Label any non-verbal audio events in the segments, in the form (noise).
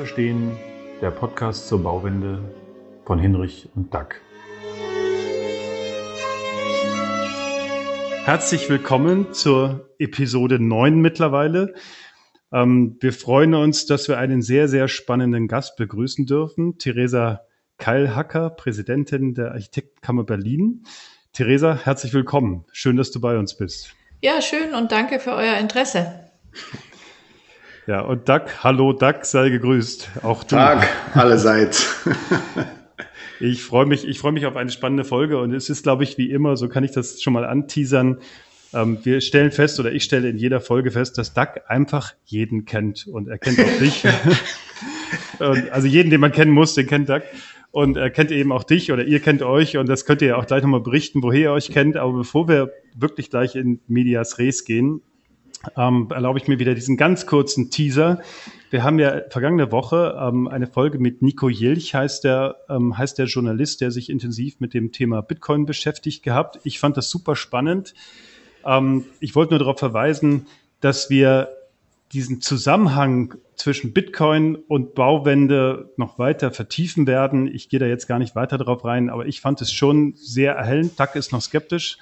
Verstehen, der Podcast zur Bauwende von Hinrich und Dack. Herzlich willkommen zur Episode 9 mittlerweile. Ähm, wir freuen uns, dass wir einen sehr, sehr spannenden Gast begrüßen dürfen. Theresa Keilhacker, Präsidentin der Architektenkammer Berlin. Theresa, herzlich willkommen. Schön, dass du bei uns bist. Ja, schön und danke für euer Interesse. Ja, und Doug, hallo Doug, sei gegrüßt. Auch du. Tag allerseits. (laughs) ich freue mich, ich freue mich auf eine spannende Folge und es ist, glaube ich, wie immer, so kann ich das schon mal anteasern. Ähm, wir stellen fest oder ich stelle in jeder Folge fest, dass Doug einfach jeden kennt und er kennt auch dich. (laughs) also jeden, den man kennen muss, den kennt Doug. Und er kennt eben auch dich oder ihr kennt euch und das könnt ihr ja auch gleich nochmal berichten, woher ihr euch kennt. Aber bevor wir wirklich gleich in Medias Res gehen, ähm, erlaube ich mir wieder diesen ganz kurzen Teaser. Wir haben ja vergangene Woche ähm, eine Folge mit Nico Jilch, heißt der, ähm, heißt der Journalist, der sich intensiv mit dem Thema Bitcoin beschäftigt gehabt. Ich fand das super spannend. Ähm, ich wollte nur darauf verweisen, dass wir diesen Zusammenhang zwischen Bitcoin und Bauwende noch weiter vertiefen werden. Ich gehe da jetzt gar nicht weiter drauf rein, aber ich fand es schon sehr erhellend. Duck ist noch skeptisch,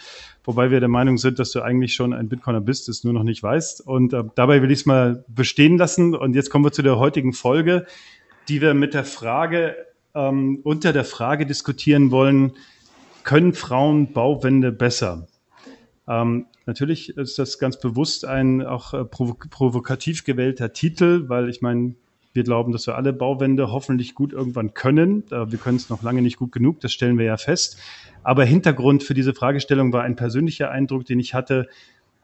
wobei wir der Meinung sind, dass du eigentlich schon ein Bitcoiner bist, es nur noch nicht weißt. Und äh, dabei will ich es mal bestehen lassen. Und jetzt kommen wir zu der heutigen Folge, die wir mit der Frage, ähm, unter der Frage diskutieren wollen, können Frauen Bauwende besser? Ähm, natürlich ist das ganz bewusst ein auch äh, provokativ gewählter Titel, weil ich meine, wir glauben, dass wir alle Bauwände hoffentlich gut irgendwann können. Wir können es noch lange nicht gut genug, das stellen wir ja fest. Aber Hintergrund für diese Fragestellung war ein persönlicher Eindruck, den ich hatte.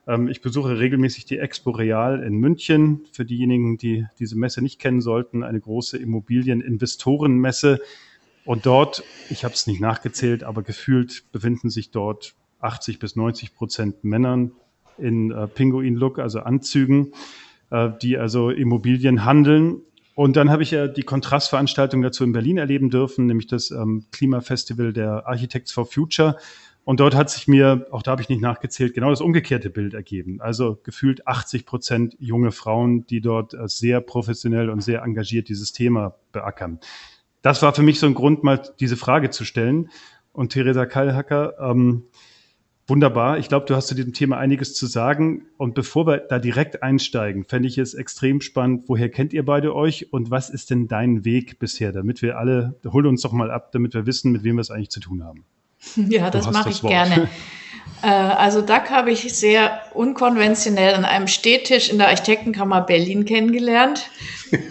Ähm, ich besuche regelmäßig die Expo Real in München. Für diejenigen, die diese Messe nicht kennen sollten, eine große Immobilieninvestorenmesse. Und dort, ich habe es nicht nachgezählt, aber gefühlt befinden sich dort 80 bis 90 Prozent Männern in äh, Pinguin-Look, also Anzügen, äh, die also Immobilien handeln. Und dann habe ich ja die Kontrastveranstaltung dazu in Berlin erleben dürfen, nämlich das ähm, Klimafestival der Architects for Future. Und dort hat sich mir, auch da habe ich nicht nachgezählt, genau das umgekehrte Bild ergeben. Also gefühlt 80 Prozent junge Frauen, die dort äh, sehr professionell und sehr engagiert dieses Thema beackern. Das war für mich so ein Grund, mal diese Frage zu stellen. Und Theresa Kallhacker, ähm, Wunderbar. Ich glaube, du hast zu diesem Thema einiges zu sagen. Und bevor wir da direkt einsteigen, fände ich es extrem spannend. Woher kennt ihr beide euch und was ist denn dein Weg bisher, damit wir alle, hol uns doch mal ab, damit wir wissen, mit wem wir es eigentlich zu tun haben. (laughs) Ja, das mache ich Wort. gerne. (laughs) Äh, also DAC habe ich sehr unkonventionell an einem Stehtisch in der Architektenkammer Berlin kennengelernt.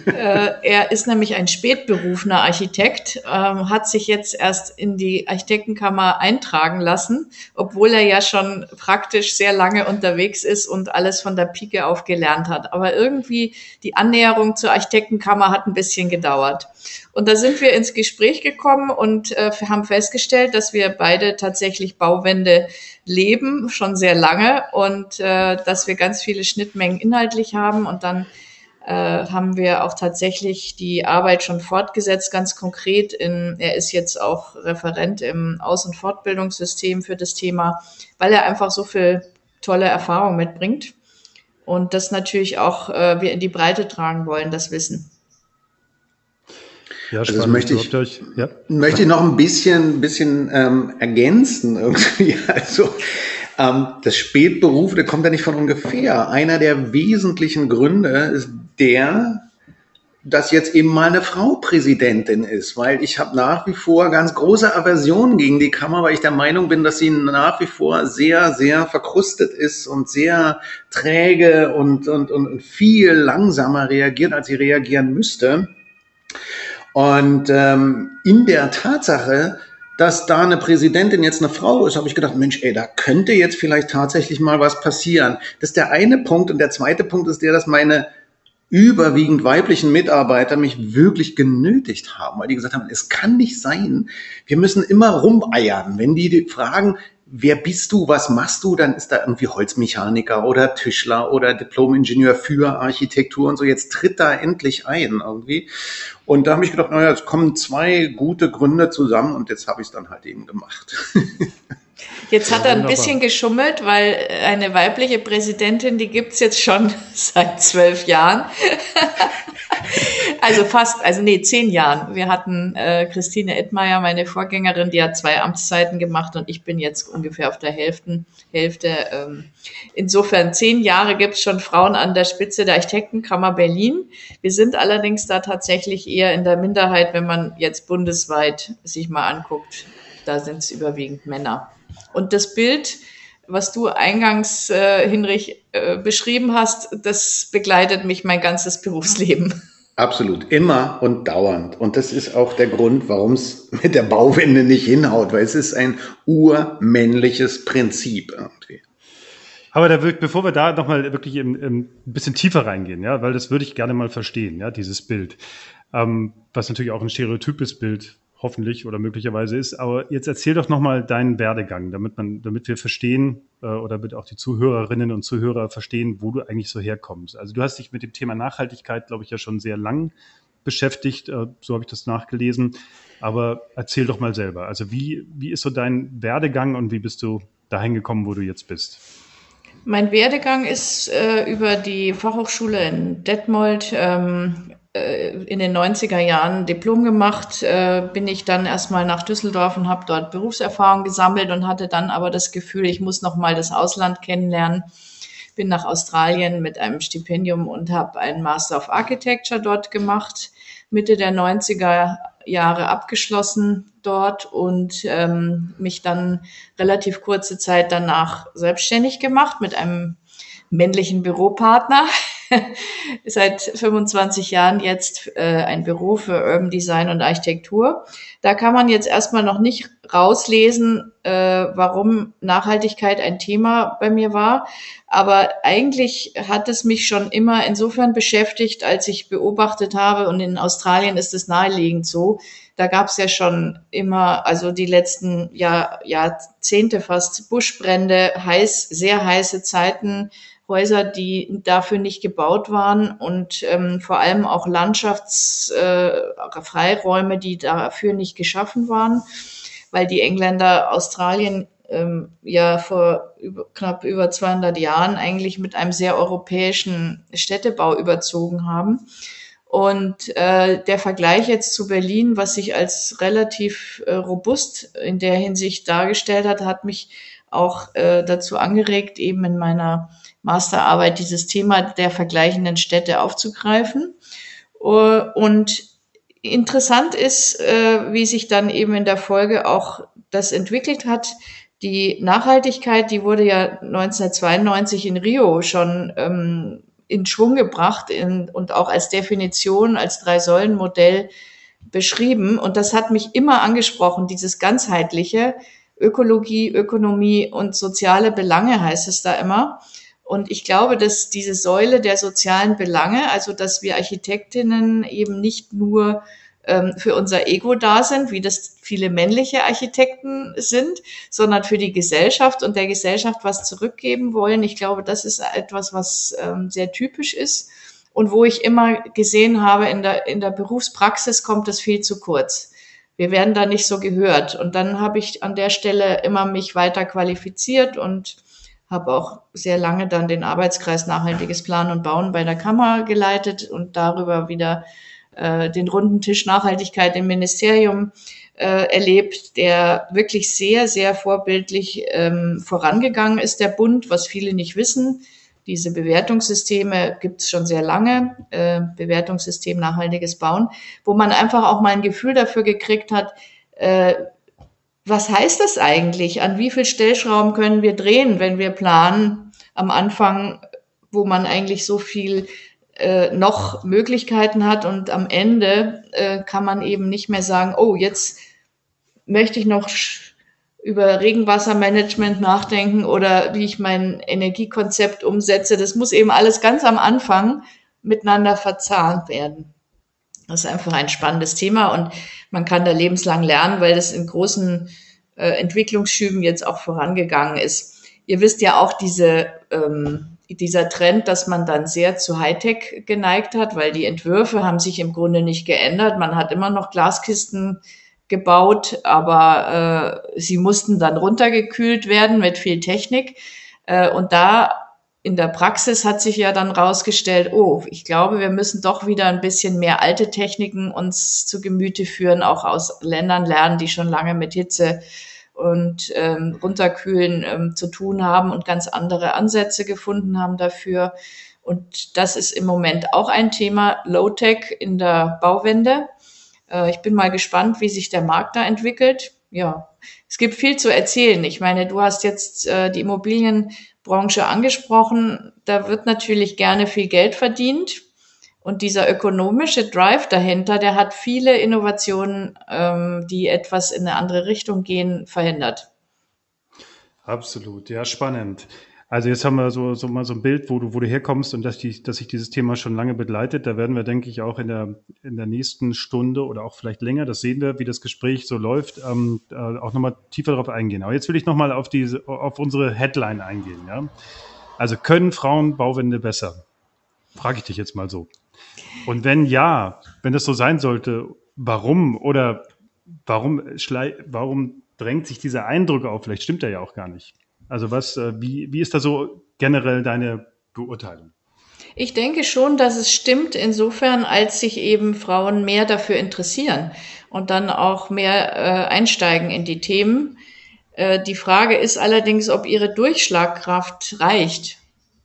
Äh, er ist nämlich ein spätberufener Architekt, ähm, hat sich jetzt erst in die Architektenkammer eintragen lassen, obwohl er ja schon praktisch sehr lange unterwegs ist und alles von der Pike auf gelernt hat. Aber irgendwie die Annäherung zur Architektenkammer hat ein bisschen gedauert. Und da sind wir ins Gespräch gekommen und äh, haben festgestellt, dass wir beide tatsächlich Bauwände leben, schon sehr lange und äh, dass wir ganz viele Schnittmengen inhaltlich haben und dann äh, haben wir auch tatsächlich die Arbeit schon fortgesetzt, ganz konkret. In, er ist jetzt auch Referent im Aus- und Fortbildungssystem für das Thema, weil er einfach so viel tolle Erfahrung mitbringt und das natürlich auch äh, wir in die Breite tragen wollen, das Wissen. Ja, also das möchte ich, euch, ja. möchte ich noch ein bisschen, bisschen ähm, ergänzen irgendwie. (laughs) Also ähm, das Spätberuf, der kommt ja nicht von ungefähr. Einer der wesentlichen Gründe ist der, dass jetzt eben mal eine Frau Präsidentin ist, weil ich habe nach wie vor ganz große Aversion gegen die Kammer, weil ich der Meinung bin, dass sie nach wie vor sehr, sehr verkrustet ist und sehr träge und, und, und viel langsamer reagiert, als sie reagieren müsste. Und ähm, in der Tatsache, dass da eine Präsidentin jetzt eine Frau ist, habe ich gedacht, Mensch, ey, da könnte jetzt vielleicht tatsächlich mal was passieren. Das ist der eine Punkt. Und der zweite Punkt ist der, dass meine überwiegend weiblichen Mitarbeiter mich wirklich genötigt haben, weil die gesagt haben, es kann nicht sein, wir müssen immer rumeiern. Wenn die fragen, wer bist du, was machst du, dann ist da irgendwie Holzmechaniker oder Tischler oder Diplomingenieur für Architektur und so. Jetzt tritt da endlich ein irgendwie. Und da habe ich gedacht, naja, es kommen zwei gute Gründe zusammen und jetzt habe ich es dann halt eben gemacht. (laughs) Jetzt hat er ein bisschen geschummelt, weil eine weibliche Präsidentin, die gibt's jetzt schon (laughs) seit zwölf Jahren. (laughs) Also fast, also nee, zehn Jahren. Wir hatten äh, Christine Edmeier, meine Vorgängerin, die hat zwei Amtszeiten gemacht und ich bin jetzt ungefähr auf der Hälfte. Hälfte. Ähm, insofern zehn Jahre gibt es schon Frauen an der Spitze der Architektenkammer Berlin. Wir sind allerdings da tatsächlich eher in der Minderheit, wenn man jetzt bundesweit sich mal anguckt. Da sind es überwiegend Männer. Und das Bild, was du eingangs, äh, Hinrich, äh, beschrieben hast, das begleitet mich mein ganzes Berufsleben. Absolut, immer und dauernd. Und das ist auch der Grund, warum es mit der Bauwende nicht hinhaut, weil es ist ein urmännliches Prinzip irgendwie. Aber da wird, bevor wir da nochmal wirklich im, im, ein bisschen tiefer reingehen, ja, weil das würde ich gerne mal verstehen, ja, dieses Bild, ähm, was natürlich auch ein stereotypes Bild hoffentlich oder möglicherweise ist. Aber jetzt erzähl doch nochmal deinen Werdegang, damit man, damit wir verstehen äh, oder damit auch die Zuhörerinnen und Zuhörer verstehen, wo du eigentlich so herkommst. Also du hast dich mit dem Thema Nachhaltigkeit, glaube ich, ja schon sehr lang beschäftigt, äh, so habe ich das nachgelesen. Aber erzähl doch mal selber. Also wie, wie ist so dein Werdegang und wie bist du dahin gekommen, wo du jetzt bist? Mein Werdegang ist äh, über die Fachhochschule in Detmold ähm, äh, in den 90er Jahren Diplom gemacht, äh, bin ich dann erstmal nach Düsseldorf und habe dort Berufserfahrung gesammelt und hatte dann aber das Gefühl, ich muss noch mal das Ausland kennenlernen. Bin nach Australien mit einem Stipendium und habe einen Master of Architecture dort gemacht, Mitte der 90er Jahre abgeschlossen dort und ähm, mich dann relativ kurze Zeit danach selbstständig gemacht mit einem männlichen Büropartner. (laughs) (laughs) Seit 25 Jahren jetzt äh, ein Büro für Urban Design und Architektur. Da kann man jetzt erstmal noch nicht rauslesen, äh, warum Nachhaltigkeit ein Thema bei mir war. Aber eigentlich hat es mich schon immer insofern beschäftigt, als ich beobachtet habe, und in Australien ist es naheliegend so, da gab es ja schon immer, also die letzten Jahr, Jahrzehnte fast Buschbrände, heiß, sehr heiße Zeiten, Häuser, die dafür nicht gebaut waren und ähm, vor allem auch Landschaftsfreiräume, äh, die dafür nicht geschaffen waren, weil die Engländer Australien ähm, ja vor über, knapp über 200 Jahren eigentlich mit einem sehr europäischen Städtebau überzogen haben. Und äh, der Vergleich jetzt zu Berlin, was sich als relativ äh, robust in der Hinsicht dargestellt hat, hat mich auch äh, dazu angeregt, eben in meiner Masterarbeit dieses Thema der vergleichenden Städte aufzugreifen. Uh, und interessant ist, äh, wie sich dann eben in der Folge auch das entwickelt hat. Die Nachhaltigkeit, die wurde ja 1992 in Rio schon ähm, in Schwung gebracht in, und auch als Definition, als Drei-Säulen-Modell beschrieben. Und das hat mich immer angesprochen, dieses ganzheitliche Ökologie, Ökonomie und soziale Belange heißt es da immer. Und ich glaube, dass diese Säule der sozialen Belange, also dass wir Architektinnen eben nicht nur ähm, für unser Ego da sind, wie das viele männliche Architekten sind, sondern für die Gesellschaft und der Gesellschaft was zurückgeben wollen. Ich glaube, das ist etwas, was ähm, sehr typisch ist und wo ich immer gesehen habe, in der, in der Berufspraxis kommt es viel zu kurz. Wir werden da nicht so gehört. Und dann habe ich an der Stelle immer mich weiter qualifiziert und habe auch sehr lange dann den Arbeitskreis Nachhaltiges Planen und Bauen bei der Kammer geleitet und darüber wieder äh, den runden Tisch Nachhaltigkeit im Ministerium äh, erlebt, der wirklich sehr, sehr vorbildlich ähm, vorangegangen ist, der Bund, was viele nicht wissen. Diese Bewertungssysteme gibt es schon sehr lange, äh, Bewertungssystem nachhaltiges Bauen, wo man einfach auch mal ein Gefühl dafür gekriegt hat, äh, was heißt das eigentlich? An wie viel Stellschrauben können wir drehen, wenn wir planen am Anfang, wo man eigentlich so viel äh, noch Möglichkeiten hat und am Ende äh, kann man eben nicht mehr sagen, oh, jetzt möchte ich noch über Regenwassermanagement nachdenken oder wie ich mein Energiekonzept umsetze. Das muss eben alles ganz am Anfang miteinander verzahnt werden. Das ist einfach ein spannendes Thema und man kann da lebenslang lernen, weil das in großen äh, Entwicklungsschüben jetzt auch vorangegangen ist. Ihr wisst ja auch diese, ähm, dieser Trend, dass man dann sehr zu Hightech geneigt hat, weil die Entwürfe haben sich im Grunde nicht geändert. Man hat immer noch Glaskisten gebaut, aber äh, sie mussten dann runtergekühlt werden mit viel Technik. Äh, und da in der Praxis hat sich ja dann rausgestellt, oh, ich glaube, wir müssen doch wieder ein bisschen mehr alte Techniken uns zu Gemüte führen, auch aus Ländern lernen, die schon lange mit Hitze und ähm, Runterkühlen ähm, zu tun haben und ganz andere Ansätze gefunden haben dafür. Und das ist im Moment auch ein Thema Low-Tech in der Bauwende. Äh, ich bin mal gespannt, wie sich der Markt da entwickelt. Ja, es gibt viel zu erzählen. Ich meine, du hast jetzt äh, die Immobilienbranche angesprochen. Da wird natürlich gerne viel Geld verdient. Und dieser ökonomische Drive dahinter, der hat viele Innovationen, ähm, die etwas in eine andere Richtung gehen, verhindert. Absolut, ja, spannend. Also jetzt haben wir so, so mal so ein Bild, wo du, wo du herkommst und dass, die, dass sich dieses Thema schon lange begleitet. Da werden wir, denke ich, auch in der, in der nächsten Stunde oder auch vielleicht länger, das sehen wir, wie das Gespräch so läuft, ähm, äh, auch nochmal tiefer darauf eingehen. Aber jetzt will ich nochmal auf, auf unsere Headline eingehen. Ja? Also können Frauen Bauwände besser? Frage ich dich jetzt mal so. Und wenn ja, wenn das so sein sollte, warum oder warum, warum drängt sich dieser Eindruck auf? Vielleicht stimmt er ja auch gar nicht. Also was, äh, wie, wie ist da so generell deine Beurteilung? Ich denke schon, dass es stimmt insofern, als sich eben Frauen mehr dafür interessieren und dann auch mehr äh, einsteigen in die Themen. Äh, die Frage ist allerdings, ob ihre Durchschlagkraft reicht.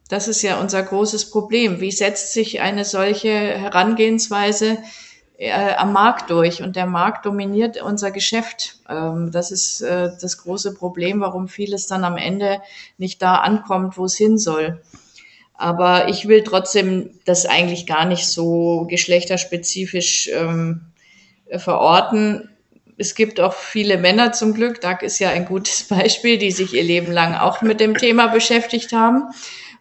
Das ist ja unser großes Problem. Wie setzt sich eine solche Herangehensweise äh, am Markt durch und der Markt dominiert unser Geschäft. Ähm, das ist äh, das große Problem, warum vieles dann am Ende nicht da ankommt, wo es hin soll. Aber ich will trotzdem das eigentlich gar nicht so geschlechterspezifisch ähm, verorten. Es gibt auch viele Männer zum Glück, Doug ist ja ein gutes (laughs) Beispiel, die sich ihr Leben lang auch mit dem Thema beschäftigt haben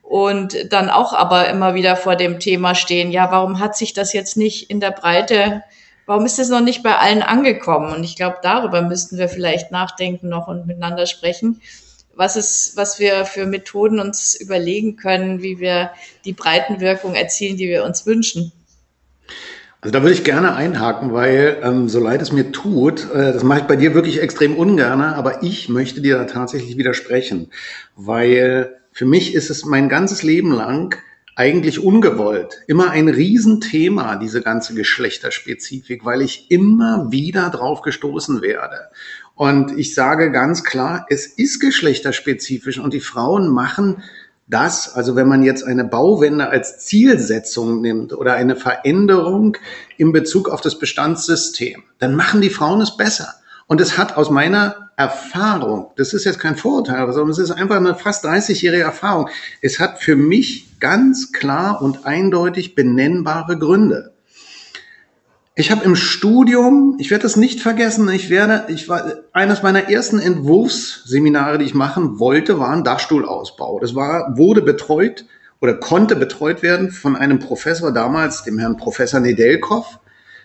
und dann auch aber immer wieder vor dem Thema stehen, ja, warum hat sich das jetzt nicht in der Breite, warum ist es noch nicht bei allen angekommen? Und ich glaube, darüber müssten wir vielleicht nachdenken noch und miteinander sprechen, was ist, was wir für Methoden uns überlegen können, wie wir die Breitenwirkung erzielen, die wir uns wünschen. Also da würde ich gerne einhaken, weil ähm, so leid es mir tut, äh, das mache ich bei dir wirklich extrem ungern, aber ich möchte dir da tatsächlich widersprechen, weil für mich ist es mein ganzes Leben lang eigentlich ungewollt. Immer ein Riesenthema, diese ganze Geschlechterspezifik, weil ich immer wieder drauf gestoßen werde. Und ich sage ganz klar, es ist geschlechterspezifisch und die Frauen machen das, also wenn man jetzt eine Bauwende als Zielsetzung nimmt oder eine Veränderung in Bezug auf das Bestandssystem, dann machen die Frauen es besser. Und es hat aus meiner Erfahrung, das ist jetzt kein Vorurteil, sondern es ist einfach eine fast 30-jährige Erfahrung. Es hat für mich ganz klar und eindeutig benennbare Gründe. Ich habe im Studium, ich werde das nicht vergessen, ich werde, ich war eines meiner ersten Entwurfsseminare, die ich machen wollte, war ein Dachstuhlausbau. Das war, wurde betreut oder konnte betreut werden von einem Professor damals, dem Herrn Professor Nedelkov.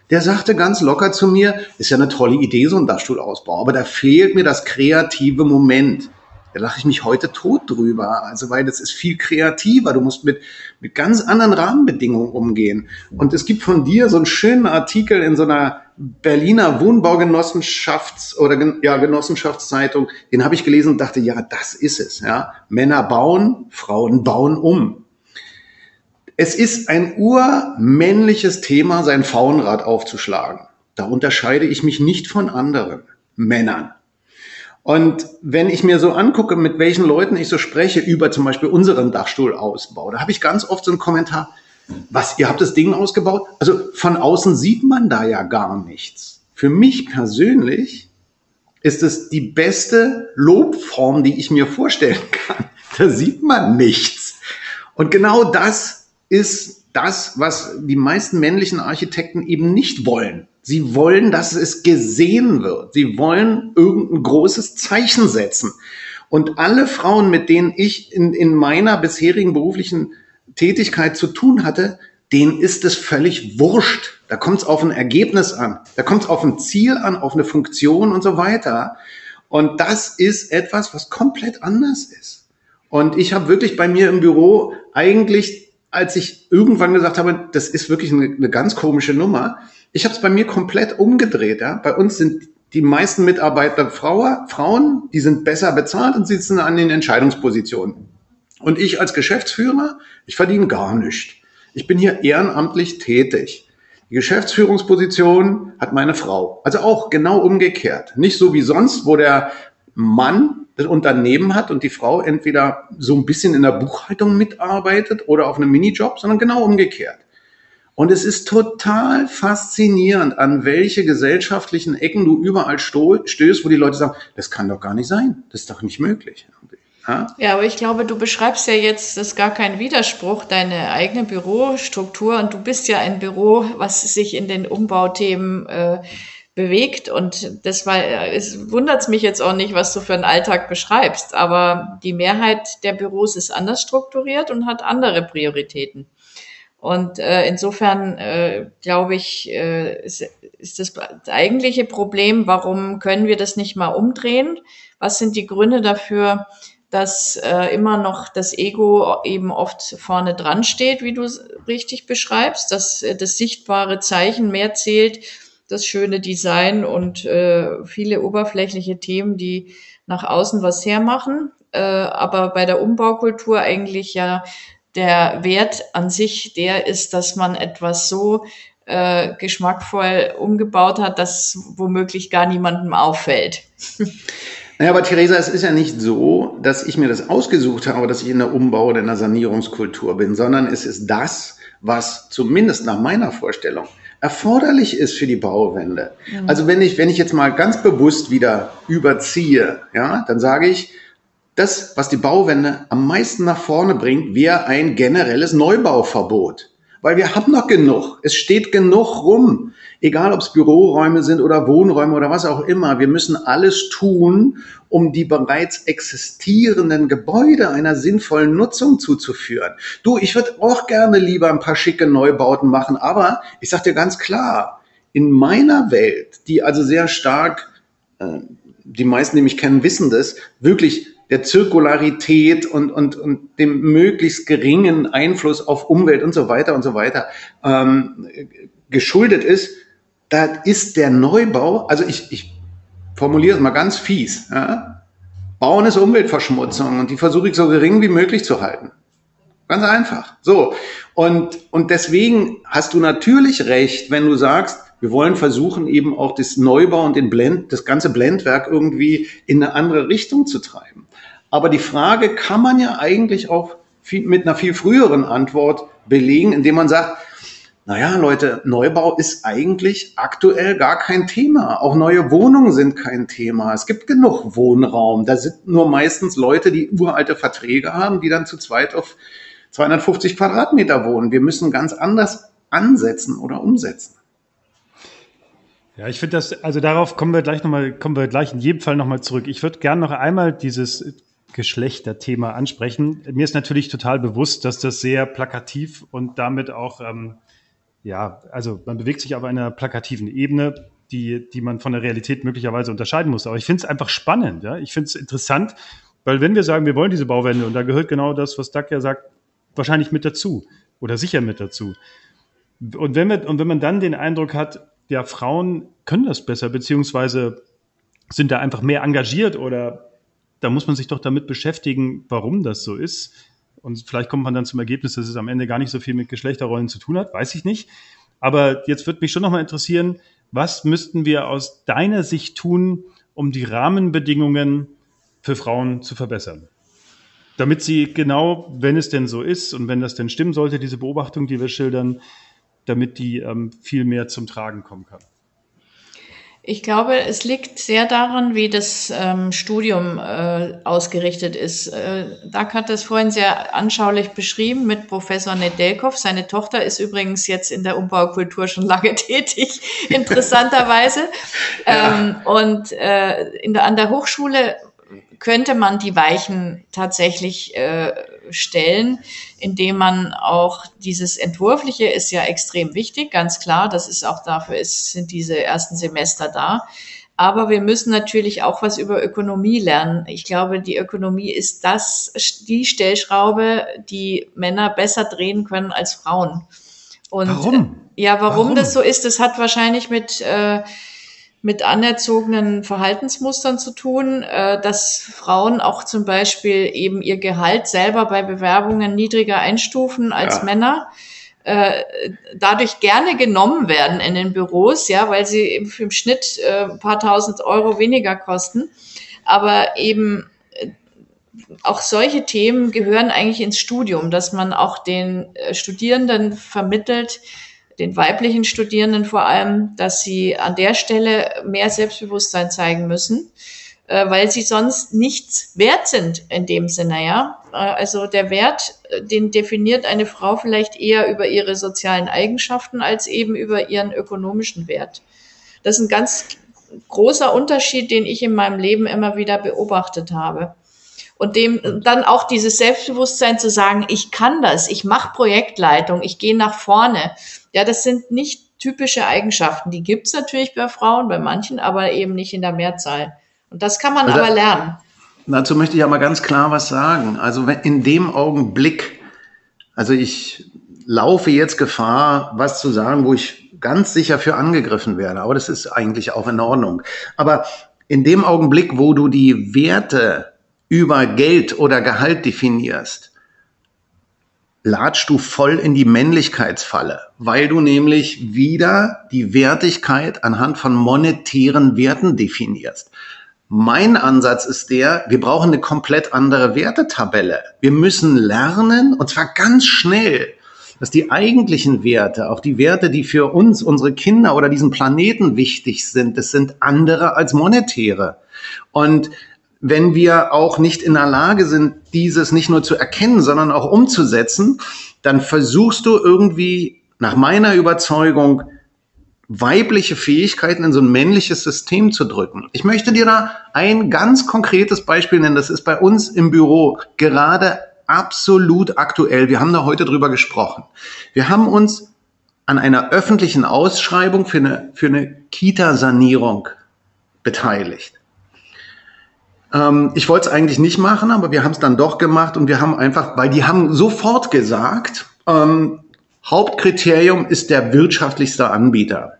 Der sagte ganz locker zu mir, ist ja eine tolle Idee, so ein Dachstuhlausbau, aber da fehlt mir das kreative Moment. Da lache ich mich heute tot drüber. Also, weil das ist viel kreativer. Du musst mit, mit ganz anderen Rahmenbedingungen umgehen. Und es gibt von dir so einen schönen Artikel in so einer Berliner Wohnbaugenossenschafts- oder ja, Genossenschaftszeitung. Den habe ich gelesen und dachte, ja, das ist es. Ja, Männer bauen, Frauen bauen um. Es ist ein urmännliches Thema, sein Frauenrad aufzuschlagen. Da unterscheide ich mich nicht von anderen Männern. Und wenn ich mir so angucke, mit welchen Leuten ich so spreche über zum Beispiel unseren Dachstuhlausbau, da habe ich ganz oft so einen Kommentar, was, ihr habt das Ding ausgebaut? Also von außen sieht man da ja gar nichts. Für mich persönlich ist es die beste Lobform, die ich mir vorstellen (laughs) kann. Da sieht man nichts. Und genau das ist das, was die meisten männlichen Architekten eben nicht wollen. Sie wollen, dass es gesehen wird. Sie wollen irgendein großes Zeichen setzen. Und alle Frauen, mit denen ich in, in meiner bisherigen beruflichen Tätigkeit zu tun hatte, denen ist es völlig wurscht. Da kommt es auf ein Ergebnis an. Da kommt es auf ein Ziel an, auf eine Funktion und so weiter. Und das ist etwas, was komplett anders ist. Und ich habe wirklich bei mir im Büro eigentlich als ich irgendwann gesagt habe, das ist wirklich eine, eine ganz komische Nummer, ich habe es bei mir komplett umgedreht. Ja? Bei uns sind die meisten Mitarbeiter Frau, Frauen, die sind besser bezahlt und sitzen an den Entscheidungspositionen. Und ich als Geschäftsführer, ich verdiene gar nichts. Ich bin hier ehrenamtlich tätig. Die Geschäftsführungsposition hat meine Frau. Also auch genau umgekehrt. Nicht so wie sonst, wo der Mann das Unternehmen hat und die Frau entweder so ein bisschen in der Buchhaltung mitarbeitet oder auf einem Minijob, sondern genau umgekehrt. Und es ist total faszinierend, an welche gesellschaftlichen Ecken du überall stößt, wo die Leute sagen, das kann doch gar nicht sein, das ist doch nicht möglich. Ja? ja, aber ich glaube, du beschreibst ja jetzt, das ist gar kein Widerspruch, deine eigene Bürostruktur und du bist ja ein Büro, was sich in den Umbauthemen äh, bewegt und das war, es wundert mich jetzt auch nicht, was du für einen Alltag beschreibst, aber die Mehrheit der Büros ist anders strukturiert und hat andere Prioritäten. Und äh, insofern äh, glaube ich, äh, ist, ist das eigentliche Problem, warum können wir das nicht mal umdrehen? Was sind die Gründe dafür, dass äh, immer noch das Ego eben oft vorne dran steht, wie du richtig beschreibst, dass äh, das sichtbare Zeichen mehr zählt, das schöne Design und äh, viele oberflächliche Themen, die nach außen was hermachen, äh, aber bei der Umbaukultur eigentlich ja der Wert an sich der ist, dass man etwas so äh, geschmackvoll umgebaut hat, dass womöglich gar niemandem auffällt. (laughs) Naja, aber Theresa, es ist ja nicht so, dass ich mir das ausgesucht habe, dass ich in der Umbau- oder in der Sanierungskultur bin, sondern es ist das, was zumindest nach meiner Vorstellung erforderlich ist für die Bauwende. Mhm. Also wenn ich, wenn ich jetzt mal ganz bewusst wieder überziehe, ja, dann sage ich, das, was die Bauwende am meisten nach vorne bringt, wäre ein generelles Neubauverbot. Weil wir haben noch genug. Es steht genug rum. Egal, ob es Büroräume sind oder Wohnräume oder was auch immer. Wir müssen alles tun, um die bereits existierenden Gebäude einer sinnvollen Nutzung zuzuführen. Du, ich würde auch gerne lieber ein paar schicke Neubauten machen, aber ich sage dir ganz klar, in meiner Welt, die also sehr stark, äh, die meisten, die mich kennen, wissen das, wirklich der Zirkularität und, und, und dem möglichst geringen Einfluss auf Umwelt und so weiter und so weiter ähm, geschuldet ist, da ist der Neubau, also ich, ich formuliere es mal ganz fies, ja? Bauen ist Umweltverschmutzung und die versuche ich so gering wie möglich zu halten. Ganz einfach. So. Und, und deswegen hast du natürlich recht, wenn du sagst, wir wollen versuchen, eben auch das Neubau und den Blend, das ganze Blendwerk irgendwie in eine andere Richtung zu treiben. Aber die Frage kann man ja eigentlich auch viel, mit einer viel früheren Antwort belegen, indem man sagt, naja, Leute, Neubau ist eigentlich aktuell gar kein Thema. Auch neue Wohnungen sind kein Thema. Es gibt genug Wohnraum. Da sind nur meistens Leute, die uralte Verträge haben, die dann zu zweit auf 250 Quadratmeter wohnen. Wir müssen ganz anders ansetzen oder umsetzen. Ja, ich finde das, also darauf kommen wir gleich nochmal, kommen wir gleich in jedem Fall nochmal zurück. Ich würde gerne noch einmal dieses Geschlechterthema ansprechen. Mir ist natürlich total bewusst, dass das sehr plakativ und damit auch ähm, ja, also man bewegt sich auf einer plakativen Ebene, die, die man von der Realität möglicherweise unterscheiden muss. Aber ich finde es einfach spannend. Ja? Ich finde es interessant, weil wenn wir sagen, wir wollen diese Bauwende, und da gehört genau das, was Doug ja sagt, wahrscheinlich mit dazu oder sicher mit dazu. Und wenn, wir, und wenn man dann den Eindruck hat, ja, Frauen können das besser, beziehungsweise sind da einfach mehr engagiert oder da muss man sich doch damit beschäftigen, warum das so ist, und vielleicht kommt man dann zum Ergebnis, dass es am Ende gar nicht so viel mit Geschlechterrollen zu tun hat, weiß ich nicht. Aber jetzt würde mich schon nochmal interessieren, was müssten wir aus deiner Sicht tun, um die Rahmenbedingungen für Frauen zu verbessern? Damit sie genau, wenn es denn so ist und wenn das denn stimmen sollte, diese Beobachtung, die wir schildern, damit die ähm, viel mehr zum Tragen kommen kann. Ich glaube, es liegt sehr daran, wie das ähm, Studium äh, ausgerichtet ist. Äh, Doug hat das vorhin sehr anschaulich beschrieben mit Professor Nedelkov. Seine Tochter ist übrigens jetzt in der Umbaukultur schon lange (laughs) tätig, interessanterweise. ja. ähm, und äh, in der, an der Hochschule könnte man die Weichen tatsächlich äh, stellen, indem man auch dieses Entwurfliche ist ja extrem wichtig, ganz klar. Das ist auch dafür ist, sind diese ersten Semester da. Aber wir müssen natürlich auch was über Ökonomie lernen. Ich glaube, die Ökonomie ist das, die Stellschraube, die Männer besser drehen können als Frauen. Und warum? Äh, ja, warum, warum, das so ist, das hat wahrscheinlich mit, äh, mit anerzogenen Verhaltensmustern zu tun, äh, dass Frauen auch zum Beispiel eben ihr Gehalt selber bei Bewerbungen niedriger einstufen als ja. Männer äh, dadurch gerne genommen werden in den Büros, ja, weil sie eben im Schnitt äh, ein paar tausend Euro weniger kosten. Aber eben äh, auch solche Themen gehören eigentlich ins Studium, dass man auch den äh, Studierenden vermittelt, den weiblichen Studierenden vor allem, dass sie an der Stelle mehr Selbstbewusstsein zeigen müssen, äh, weil sie sonst nichts wert sind in dem Sinne, ja. Äh, also der Wert, äh, den definiert eine Frau vielleicht eher über ihre sozialen Eigenschaften als eben über ihren ökonomischen Wert. Das ist ein ganz großer Unterschied, den ich in meinem Leben immer wieder beobachtet habe. Und dem dann auch dieses Selbstbewusstsein zu sagen, ich kann das, ich mache Projektleitung, ich gehe nach vorne. Ja, das sind nicht typische Eigenschaften. Die gibt's natürlich bei Frauen, bei manchen, aber eben nicht in der Mehrzahl. Und das kann man also, aber lernen. Dazu möchte ich aber ganz klar was sagen. Also in dem Augenblick, also ich laufe jetzt Gefahr, was zu sagen, wo ich ganz sicher für angegriffen werde. Aber das ist eigentlich auch in Ordnung. Aber in dem Augenblick, wo du die Werte über Geld oder Gehalt definierst, latschst du voll in die Männlichkeitsfalle, weil du nämlich wieder die Wertigkeit anhand von monetären Werten definierst. Mein Ansatz ist der, wir brauchen eine komplett andere Wertetabelle. Wir müssen lernen, und zwar ganz schnell, dass die eigentlichen Werte, auch die Werte, die für uns, unsere Kinder oder diesen Planeten wichtig sind, das sind andere als monetäre. Und wenn wir auch nicht in der Lage sind, dieses nicht nur zu erkennen, sondern auch umzusetzen, dann versuchst du irgendwie, nach meiner Überzeugung, weibliche Fähigkeiten in so ein männliches System zu drücken. Ich möchte dir da ein ganz konkretes Beispiel nennen. Das ist bei uns im Büro gerade absolut aktuell. Wir haben da heute drüber gesprochen. Wir haben uns an einer öffentlichen Ausschreibung für eine, für eine Kita-Sanierung beteiligt. Ähm, ich wollte es eigentlich nicht machen, aber wir haben es dann doch gemacht und wir haben einfach, weil die haben sofort gesagt, ähm, Hauptkriterium ist der wirtschaftlichste Anbieter.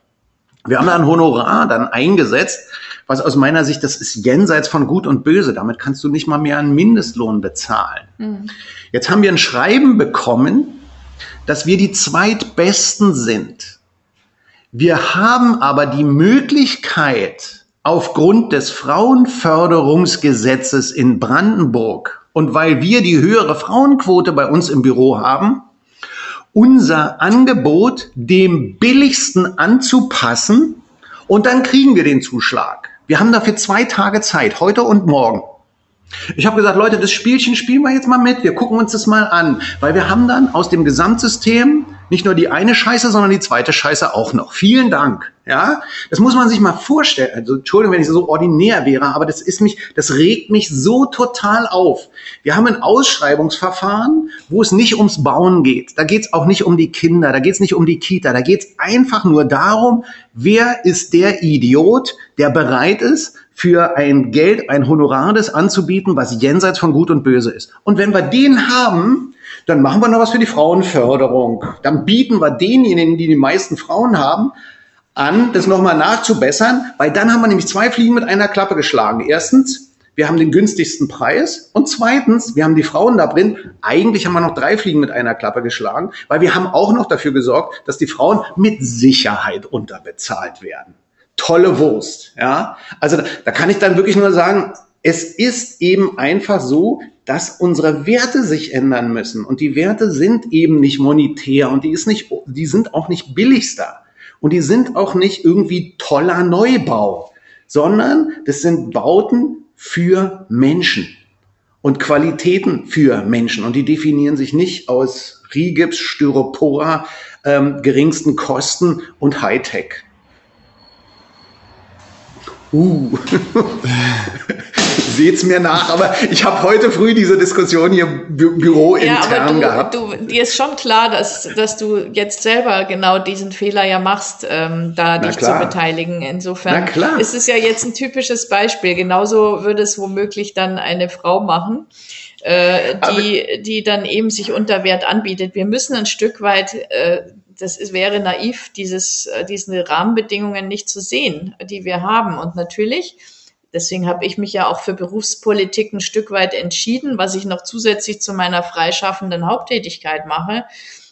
Wir haben da ein Honorar dann eingesetzt, was aus meiner Sicht, das ist jenseits von Gut und Böse. Damit kannst du nicht mal mehr einen Mindestlohn bezahlen. Mhm. Jetzt haben wir ein Schreiben bekommen, dass wir die zweitbesten sind. Wir haben aber die Möglichkeit, aufgrund des Frauenförderungsgesetzes in Brandenburg und weil wir die höhere Frauenquote bei uns im Büro haben, unser Angebot dem billigsten anzupassen und dann kriegen wir den Zuschlag. Wir haben dafür zwei Tage Zeit, heute und morgen. Ich habe gesagt, Leute, das Spielchen spielen wir jetzt mal mit. Wir gucken uns das mal an, weil wir haben dann aus dem Gesamtsystem nicht nur die eine Scheiße, sondern die zweite Scheiße auch noch. Vielen Dank. Ja, das muss man sich mal vorstellen. Also, Entschuldigung, wenn ich so ordinär wäre, aber das ist mich, das regt mich so total auf. Wir haben ein Ausschreibungsverfahren, wo es nicht ums Bauen geht. Da geht es auch nicht um die Kinder, da geht es nicht um die Kita, da geht es einfach nur darum, wer ist der Idiot, der bereit ist, für ein Geld, ein Honorar das anzubieten, was jenseits von Gut und Böse ist. Und wenn wir den haben, dann machen wir noch was für die Frauenförderung. Dann bieten wir denjenigen, die die meisten Frauen haben, an, das nochmal nachzubessern, weil dann haben wir nämlich zwei Fliegen mit einer Klappe geschlagen. Erstens, wir haben den günstigsten Preis und zweitens, wir haben die Frauen da drin. Eigentlich haben wir noch drei Fliegen mit einer Klappe geschlagen, weil wir haben auch noch dafür gesorgt, dass die Frauen mit Sicherheit unterbezahlt werden. Tolle Wurst, ja. Also da, da kann ich dann wirklich nur sagen, es ist eben einfach so, dass unsere Werte sich ändern müssen und die Werte sind eben nicht monetär und die ist nicht, die sind auch nicht billigster. Und die sind auch nicht irgendwie toller Neubau, sondern das sind Bauten für Menschen und Qualitäten für Menschen. Und die definieren sich nicht aus Rigips, Styropora, ähm, geringsten Kosten und Hightech. Uh. (laughs) Seht's mir nach, aber ich habe heute früh diese Diskussion hier Bü Büro ja, intern du, gehabt. Du, dir ist schon klar, dass, dass du jetzt selber genau diesen Fehler ja machst, ähm, da Na dich klar. zu beteiligen. Insofern ist es ja jetzt ein typisches Beispiel. Genauso würde es womöglich dann eine Frau machen äh, die, die dann eben sich unter Wert anbietet. Wir müssen ein Stück weit äh, das ist, wäre naiv, dieses, äh, diese Rahmenbedingungen nicht zu sehen, die wir haben. Und natürlich, deswegen habe ich mich ja auch für Berufspolitik ein Stück weit entschieden, was ich noch zusätzlich zu meiner freischaffenden Haupttätigkeit mache,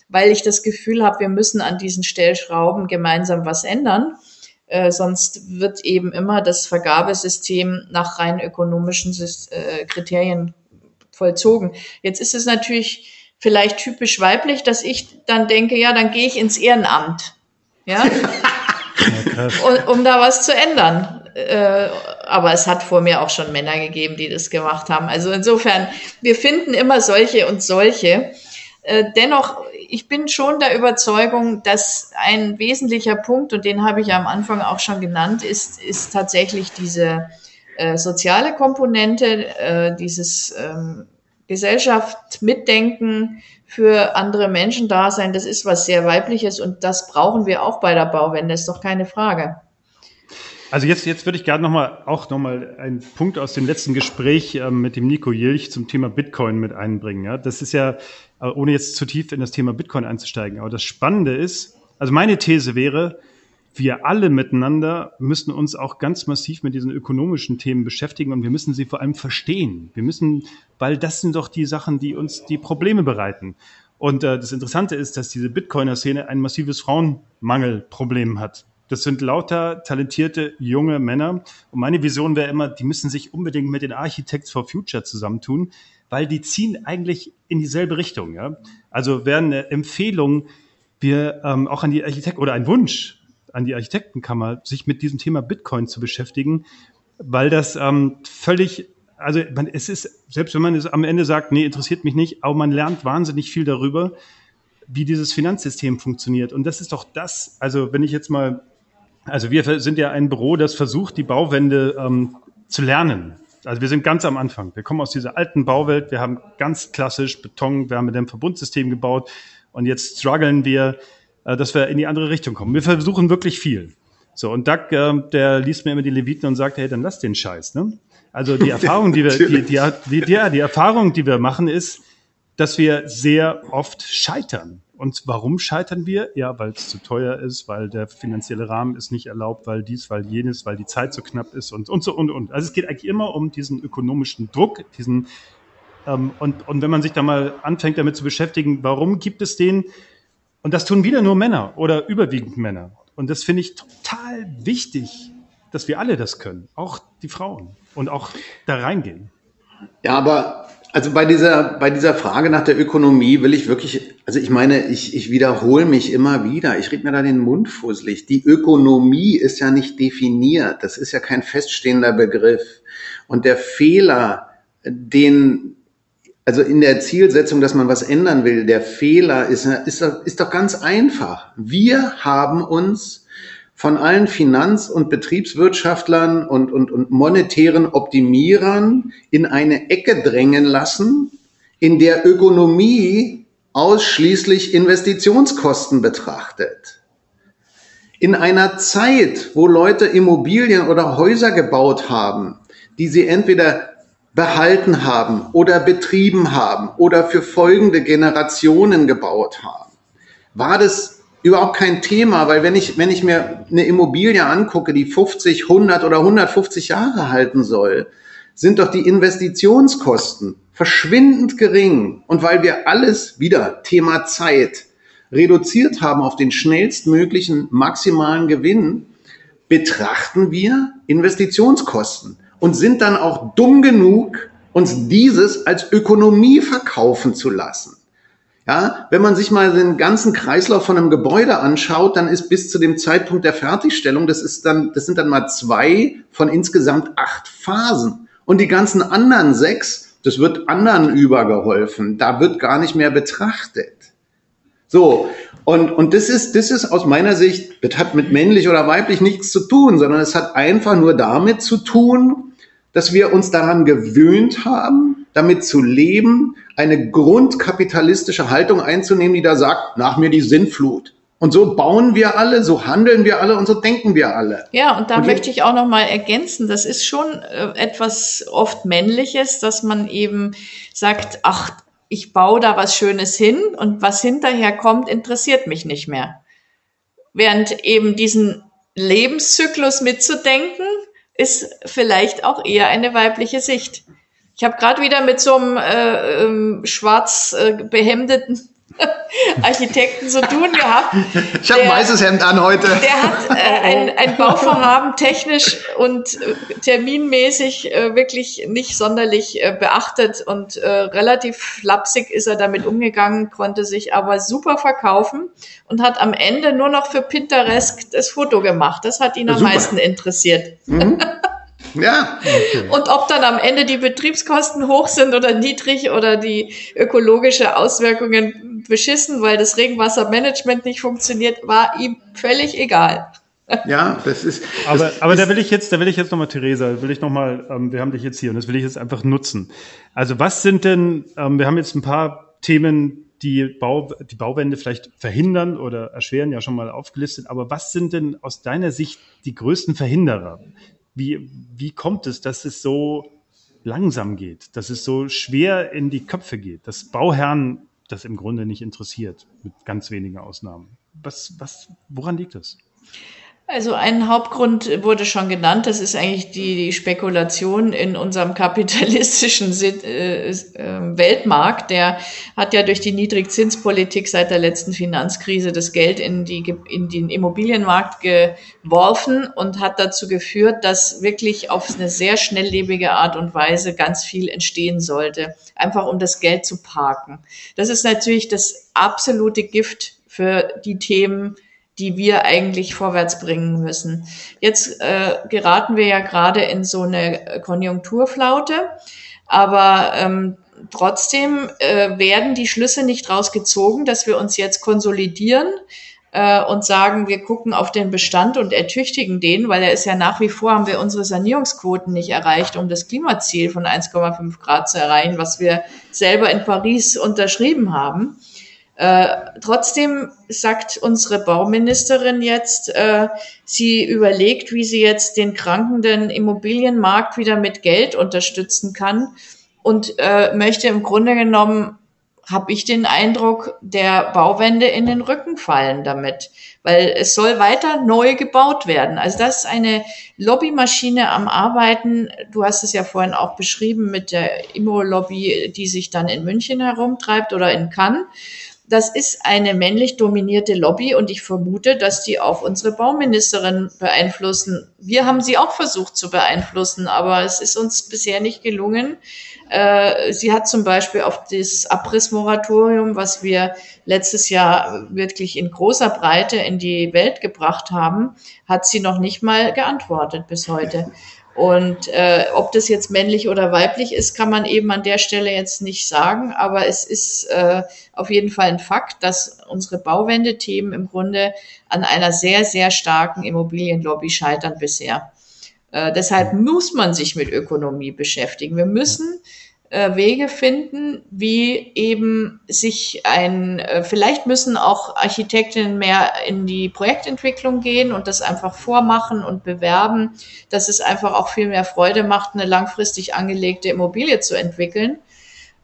weil ich das Gefühl habe, wir müssen an diesen Stellschrauben gemeinsam was ändern. Äh, sonst wird eben immer das Vergabesystem nach rein ökonomischen äh, Kriterien vollzogen. Jetzt ist es natürlich vielleicht typisch weiblich, dass ich dann denke, ja, dann gehe ich ins Ehrenamt. Ja. (laughs) um, um da was zu ändern. Äh, aber es hat vor mir auch schon Männer gegeben, die das gemacht haben. Also insofern, wir finden immer solche und solche. Äh, dennoch, ich bin schon der Überzeugung, dass ein wesentlicher Punkt, und den habe ich am Anfang auch schon genannt, ist, ist tatsächlich diese äh, soziale Komponente, äh, dieses ähm, Gesellschaft mitdenken, für andere Menschen da sein, das ist was sehr weibliches und das brauchen wir auch bei der Bauwende, ist doch keine Frage. Also jetzt, jetzt würde ich gerne nochmal auch nochmal einen Punkt aus dem letzten Gespräch äh, mit dem Nico Jilch zum Thema Bitcoin mit einbringen. Ja? Das ist ja, äh, ohne jetzt zu tief in das Thema Bitcoin einzusteigen, aber das Spannende ist, also meine These wäre, wir alle miteinander müssen uns auch ganz massiv mit diesen ökonomischen Themen beschäftigen und wir müssen sie vor allem verstehen. Wir müssen, weil das sind doch die Sachen, die uns die Probleme bereiten. Und äh, das Interessante ist, dass diese Bitcoiner-Szene ein massives Frauenmangelproblem hat. Das sind lauter talentierte junge Männer. Und meine Vision wäre immer, die müssen sich unbedingt mit den Architects for Future zusammentun, weil die ziehen eigentlich in dieselbe Richtung. Ja? Also wäre eine Empfehlung, wir ähm, auch an die Architekten oder ein Wunsch an die Architektenkammer, sich mit diesem Thema Bitcoin zu beschäftigen, weil das ähm, völlig, also man, es ist, selbst wenn man es am Ende sagt, nee, interessiert mich nicht, aber man lernt wahnsinnig viel darüber, wie dieses Finanzsystem funktioniert. Und das ist doch das, also wenn ich jetzt mal, also wir sind ja ein Büro, das versucht, die Bauwende ähm, zu lernen. Also wir sind ganz am Anfang. Wir kommen aus dieser alten Bauwelt. Wir haben ganz klassisch Beton, wir haben mit dem Verbundsystem gebaut und jetzt strugglen wir äh, dass wir in die andere Richtung kommen. Wir versuchen wirklich viel. So, und Doug, äh, der liest mir immer die Leviten und sagt, hey, dann lass den Scheiß. Ne? Also die (laughs) Erfahrung, die wir, die, die, die, die, die Erfahrung, die wir machen, ist, dass wir sehr oft scheitern. Und warum scheitern wir? Ja, weil es zu teuer ist, weil der finanzielle Rahmen ist nicht erlaubt, weil dies, weil jenes, weil die Zeit zu knapp ist und, und so und und. Also es geht eigentlich immer um diesen ökonomischen Druck, diesen ähm, und, und wenn man sich da mal anfängt damit zu beschäftigen, warum gibt es den? Und das tun wieder nur Männer oder überwiegend Männer. Und das finde ich total wichtig, dass wir alle das können, auch die Frauen und auch da reingehen. Ja, aber also bei dieser, bei dieser Frage nach der Ökonomie will ich wirklich, also ich meine, ich, ich wiederhole mich immer wieder, ich rede mir da den Mund fusselig. Die Ökonomie ist ja nicht definiert, das ist ja kein feststehender Begriff. Und der Fehler, den, also in der Zielsetzung, dass man was ändern will, der Fehler ist, ist, ist doch ganz einfach. Wir haben uns von allen Finanz- und Betriebswirtschaftlern und, und, und monetären Optimierern in eine Ecke drängen lassen, in der Ökonomie ausschließlich Investitionskosten betrachtet. In einer Zeit, wo Leute Immobilien oder Häuser gebaut haben, die sie entweder behalten haben oder betrieben haben oder für folgende Generationen gebaut haben, war das überhaupt kein Thema, weil wenn ich, wenn ich mir eine Immobilie angucke, die 50, 100 oder 150 Jahre halten soll, sind doch die Investitionskosten verschwindend gering. Und weil wir alles wieder Thema Zeit reduziert haben auf den schnellstmöglichen maximalen Gewinn, betrachten wir Investitionskosten und sind dann auch dumm genug, uns dieses als Ökonomie verkaufen zu lassen. Ja, wenn man sich mal den ganzen Kreislauf von einem Gebäude anschaut, dann ist bis zu dem Zeitpunkt der Fertigstellung, das ist dann, das sind dann mal zwei von insgesamt acht Phasen. Und die ganzen anderen sechs, das wird anderen übergeholfen. Da wird gar nicht mehr betrachtet. So. Und, und das ist, das ist aus meiner Sicht, das hat mit männlich oder weiblich nichts zu tun, sondern es hat einfach nur damit zu tun, dass wir uns daran gewöhnt haben, damit zu leben, eine grundkapitalistische Haltung einzunehmen, die da sagt, nach mir die Sinnflut. Und so bauen wir alle, so handeln wir alle und so denken wir alle. Ja, und da und möchte ich auch noch mal ergänzen, das ist schon äh, etwas oft männliches, dass man eben sagt, ach, ich baue da was Schönes hin und was hinterher kommt, interessiert mich nicht mehr. Während eben diesen Lebenszyklus mitzudenken, ist vielleicht auch eher eine weibliche Sicht. Ich habe gerade wieder mit so einem äh, ähm, schwarz äh, behemdeten (laughs) Architekten zu tun gehabt. Ich habe ein weißes Hemd an heute. Der hat äh, (laughs) ein, ein Bauvorhaben technisch und äh, terminmäßig äh, wirklich nicht sonderlich äh, beachtet und äh, relativ flapsig ist er damit umgegangen, konnte sich aber super verkaufen und hat am Ende nur noch für Pinterest das Foto gemacht. Das hat ihn am super. meisten interessiert. Mhm. (laughs) Ja. Okay. Und ob dann am Ende die Betriebskosten hoch sind oder niedrig oder die ökologische Auswirkungen beschissen, weil das Regenwassermanagement nicht funktioniert, war ihm völlig egal. Ja, das ist. Aber, das aber ist, da will ich jetzt, da will ich jetzt nochmal, Theresa, will ich nochmal, ähm, wir haben dich jetzt hier und das will ich jetzt einfach nutzen. Also was sind denn, ähm, wir haben jetzt ein paar Themen, die, Bau, die Bauwände vielleicht verhindern oder erschweren, ja schon mal aufgelistet. Aber was sind denn aus deiner Sicht die größten Verhinderer? Wie, wie kommt es, dass es so langsam geht, dass es so schwer in die Köpfe geht, dass Bauherren das im Grunde nicht interessiert, mit ganz wenigen Ausnahmen? Was, was, woran liegt das? Also ein Hauptgrund wurde schon genannt, das ist eigentlich die, Spekulation in unserem kapitalistischen äh, äh, Weltmarkt. Der hat ja durch die Niedrigzinspolitik seit der letzten Finanzkrise das Geld in, die, in den Immobilienmarkt geworfen und hat dazu geführt, dass wirklich auf eine sehr schnelllebige Art und Weise ganz viel entstehen sollte, einfach um das Geld zu parken. Das ist natürlich das absolute Gift für die Themen, die wir eigentlich vorwärts bringen müssen. Jetzt äh, geraten wir ja gerade in so eine Konjunkturflaute, aber ähm, trotzdem äh, werden die Schlüsse nicht rausgezogen, dass wir uns jetzt konsolidieren äh, und sagen, wir gucken auf den Bestand und ertüchtigen den, weil er ist ja nach wie vor, haben wir unsere Sanierungsquoten nicht erreicht, um das Klimaziel von 1,5 Grad zu erreichen, was wir selber in Paris unterschrieben haben. Äh, trotzdem sagt unsere Bauministerin jetzt, äh, sie überlegt, wie sie jetzt den krankenden Immobilienmarkt wieder mit Geld unterstützen kann und äh, möchte im Grunde genommen, habe ich den Eindruck, der Bauwende in den Rücken fallen damit, weil es soll weiter neu gebaut werden. Also das ist eine Lobbymaschine am Arbeiten. Du hast es ja vorhin auch beschrieben mit der Immo-Lobby, die sich dann in München herumtreibt oder in Cannes das ist eine männlich dominierte Lobby und ich vermute, dass die auch unsere Bauministerin beeinflussen. Wir haben sie auch versucht zu beeinflussen, aber es ist uns bisher nicht gelungen. Äh, sie hat zum Beispiel auf das Abrissmoratorium, was wir letztes Jahr wirklich in großer Breite in die Welt gebracht haben, hat sie noch nicht mal geantwortet bis heute. Und äh, ob das jetzt männlich oder weiblich ist, kann man eben an der Stelle jetzt nicht sagen. Aber es ist äh, auf jeden Fall ein Fakt, dass unsere Bauwendethemen im Grunde an einer sehr, sehr starken Immobilienlobby scheitern bisher. Äh, deshalb muss man sich mit Ökonomie beschäftigen. Wir müssen äh, Wege finden, wie eben sich ein, äh, vielleicht müssen auch Architektinnen mehr in die Projektentwicklung gehen und das einfach vormachen und bewerben, dass es einfach auch viel mehr Freude macht, eine langfristig angelegte Immobilie zu entwickeln.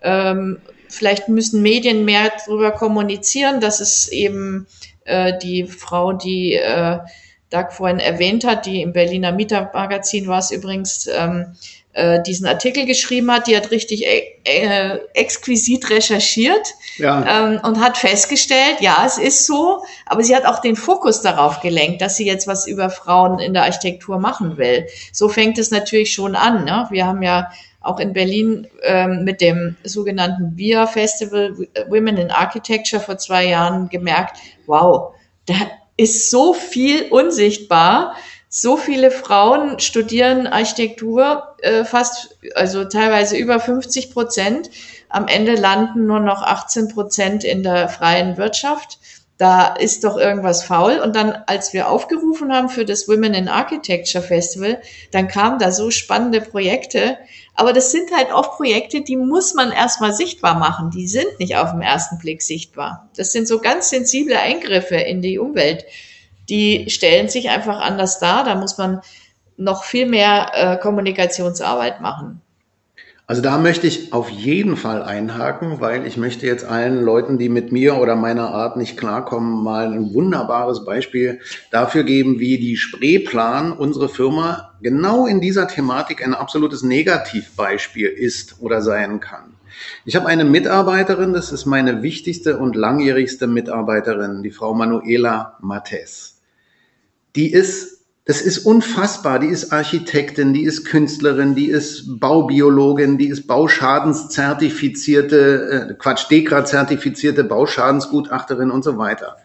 Ähm, vielleicht müssen Medien mehr darüber kommunizieren, dass es eben äh, die Frau, die äh, Doug vorhin erwähnt hat, die im Berliner Mietermagazin war es übrigens, ähm, äh, diesen Artikel geschrieben hat, die hat richtig äh, äh, exquisit recherchiert ja. ähm, und hat festgestellt, ja, es ist so, aber sie hat auch den Fokus darauf gelenkt, dass sie jetzt was über Frauen in der Architektur machen will. So fängt es natürlich schon an. Ne? Wir haben ja auch in Berlin ähm, mit dem sogenannten VIA Festival Women in Architecture vor zwei Jahren gemerkt, wow, da ist so viel unsichtbar so viele Frauen studieren Architektur, äh, fast, also teilweise über 50 Prozent. Am Ende landen nur noch 18 Prozent in der freien Wirtschaft. Da ist doch irgendwas faul. Und dann, als wir aufgerufen haben für das Women in Architecture Festival, dann kamen da so spannende Projekte. Aber das sind halt auch Projekte, die muss man erstmal sichtbar machen. Die sind nicht auf den ersten Blick sichtbar. Das sind so ganz sensible Eingriffe in die Umwelt die stellen sich einfach anders dar. Da muss man noch viel mehr äh, Kommunikationsarbeit machen. Also da möchte ich auf jeden Fall einhaken, weil ich möchte jetzt allen Leuten, die mit mir oder meiner Art nicht klarkommen, mal ein wunderbares Beispiel dafür geben, wie die Spreeplan, unsere Firma, genau in dieser Thematik ein absolutes Negativbeispiel ist oder sein kann. Ich habe eine Mitarbeiterin, das ist meine wichtigste und langjährigste Mitarbeiterin, die Frau Manuela Mattes. Die ist das ist unfassbar. Die ist Architektin, die ist Künstlerin, die ist Baubiologin, die ist Bauschadenszertifizierte, äh, Quatsch, Dekra-zertifizierte Bauschadensgutachterin und so weiter.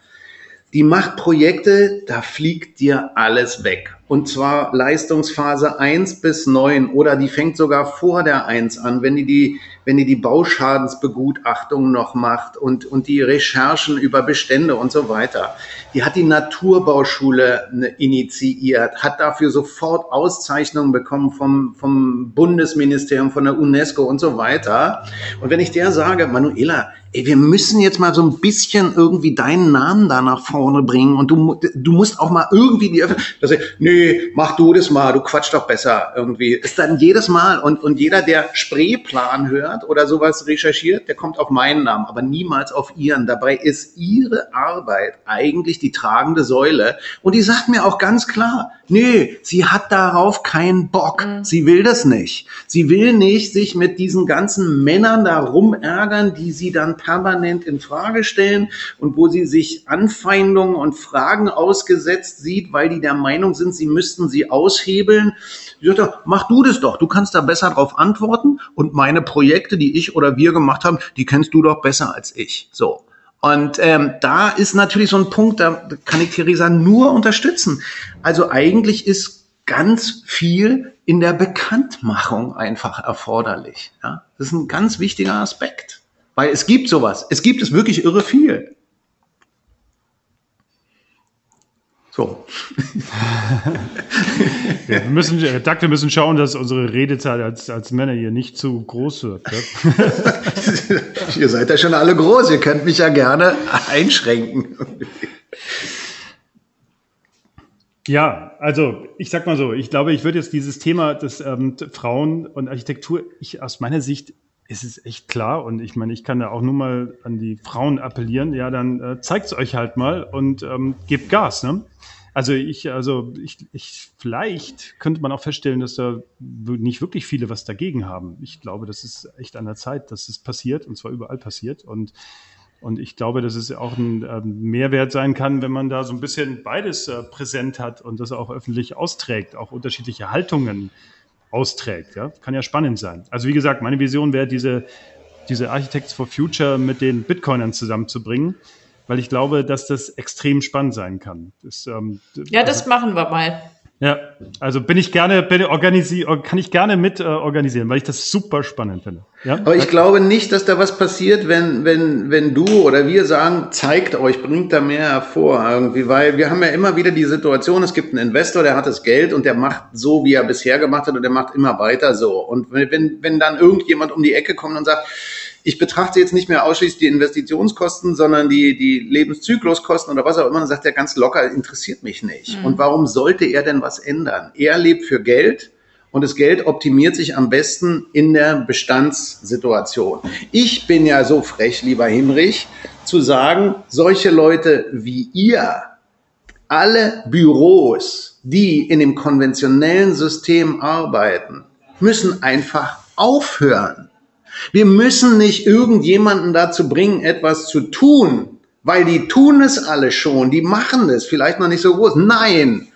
Die macht Projekte, da fliegt dir alles weg. Und zwar Leistungsphase 1 bis 9 oder die fängt sogar vor der 1 an, wenn die die wenn ihr die Bauschadensbegutachtung noch macht und, und die Recherchen über Bestände und so weiter. Die hat die Naturbauschule ne, initiiert, hat dafür sofort Auszeichnungen bekommen vom, vom Bundesministerium, von der UNESCO und so weiter. Und wenn ich der sage, Manuela, ey, wir müssen jetzt mal so ein bisschen irgendwie deinen Namen da nach vorne bringen und du, du musst auch mal irgendwie die dass ich, nee, mach du das mal, du quatsch doch besser irgendwie. Ist dann jedes Mal und, und jeder, der Spreeplan hört oder sowas recherchiert, der kommt auf meinen Namen, aber niemals auf ihren. Dabei ist ihre Arbeit eigentlich die tragende Säule und die sagt mir auch ganz klar, nee, sie hat darauf keinen Bock. Mhm. Sie will das nicht. Sie will nicht sich mit diesen ganzen Männern da rumärgern, die sie dann permanent in Frage stellen und wo sie sich Anfeindungen und Fragen ausgesetzt sieht, weil die der Meinung sind, sie müssten sie aushebeln. Sie sagt, mach du das doch, du kannst da besser drauf antworten und meine Projekte, die ich oder wir gemacht haben, die kennst du doch besser als ich. So. Und ähm, da ist natürlich so ein Punkt, da kann ich Theresa nur unterstützen. Also eigentlich ist ganz viel in der Bekanntmachung einfach erforderlich. Ja? Das ist ein ganz wichtiger Aspekt. Weil es gibt sowas. Es gibt es wirklich irre viel. So. (laughs) ja, wir müssen, Doug, wir müssen schauen, dass unsere Redezeit als, als Männer hier nicht zu groß wird. (laughs) ihr seid ja schon alle groß, ihr könnt mich ja gerne einschränken. Ja, also ich sag mal so, ich glaube, ich würde jetzt dieses Thema des ähm, Frauen und Architektur, ich aus meiner Sicht ist es echt klar und ich meine, ich kann da auch nur mal an die Frauen appellieren, ja, dann äh, zeigt's euch halt mal und ähm, gebt Gas, ne? Also ich, also ich, ich, vielleicht könnte man auch feststellen, dass da nicht wirklich viele was dagegen haben. Ich glaube, das ist echt an der Zeit, dass es passiert und zwar überall passiert und und ich glaube, dass es auch ein äh, Mehrwert sein kann, wenn man da so ein bisschen beides äh, präsent hat und das auch öffentlich austrägt, auch unterschiedliche Haltungen austrägt. Ja? Kann ja spannend sein. Also wie gesagt, meine Vision wäre, diese, diese Architects for Future mit den Bitcoinern zusammenzubringen, weil ich glaube, dass das extrem spannend sein kann. Das, ähm, ja, das also, machen wir mal. Ja, also bin ich gerne, bin organisi kann ich gerne mit äh, organisieren, weil ich das super spannend finde. Ja? Aber ich glaube nicht, dass da was passiert, wenn, wenn, wenn du oder wir sagen, zeigt euch, bringt da mehr hervor irgendwie, weil wir haben ja immer wieder die Situation, es gibt einen Investor, der hat das Geld und der macht so, wie er bisher gemacht hat und der macht immer weiter so. Und wenn, wenn dann irgendjemand um die Ecke kommt und sagt, ich betrachte jetzt nicht mehr ausschließlich die Investitionskosten, sondern die, die Lebenszykluskosten oder was auch immer, dann sagt er ganz locker, interessiert mich nicht. Mhm. Und warum sollte er denn was ändern? Er lebt für Geld und das Geld optimiert sich am besten in der Bestandssituation. Ich bin ja so frech, lieber Hinrich, zu sagen, solche Leute wie ihr, alle Büros, die in dem konventionellen System arbeiten, müssen einfach aufhören. Wir müssen nicht irgendjemanden dazu bringen, etwas zu tun, weil die tun es alle schon, die machen es, vielleicht noch nicht so groß. Nein,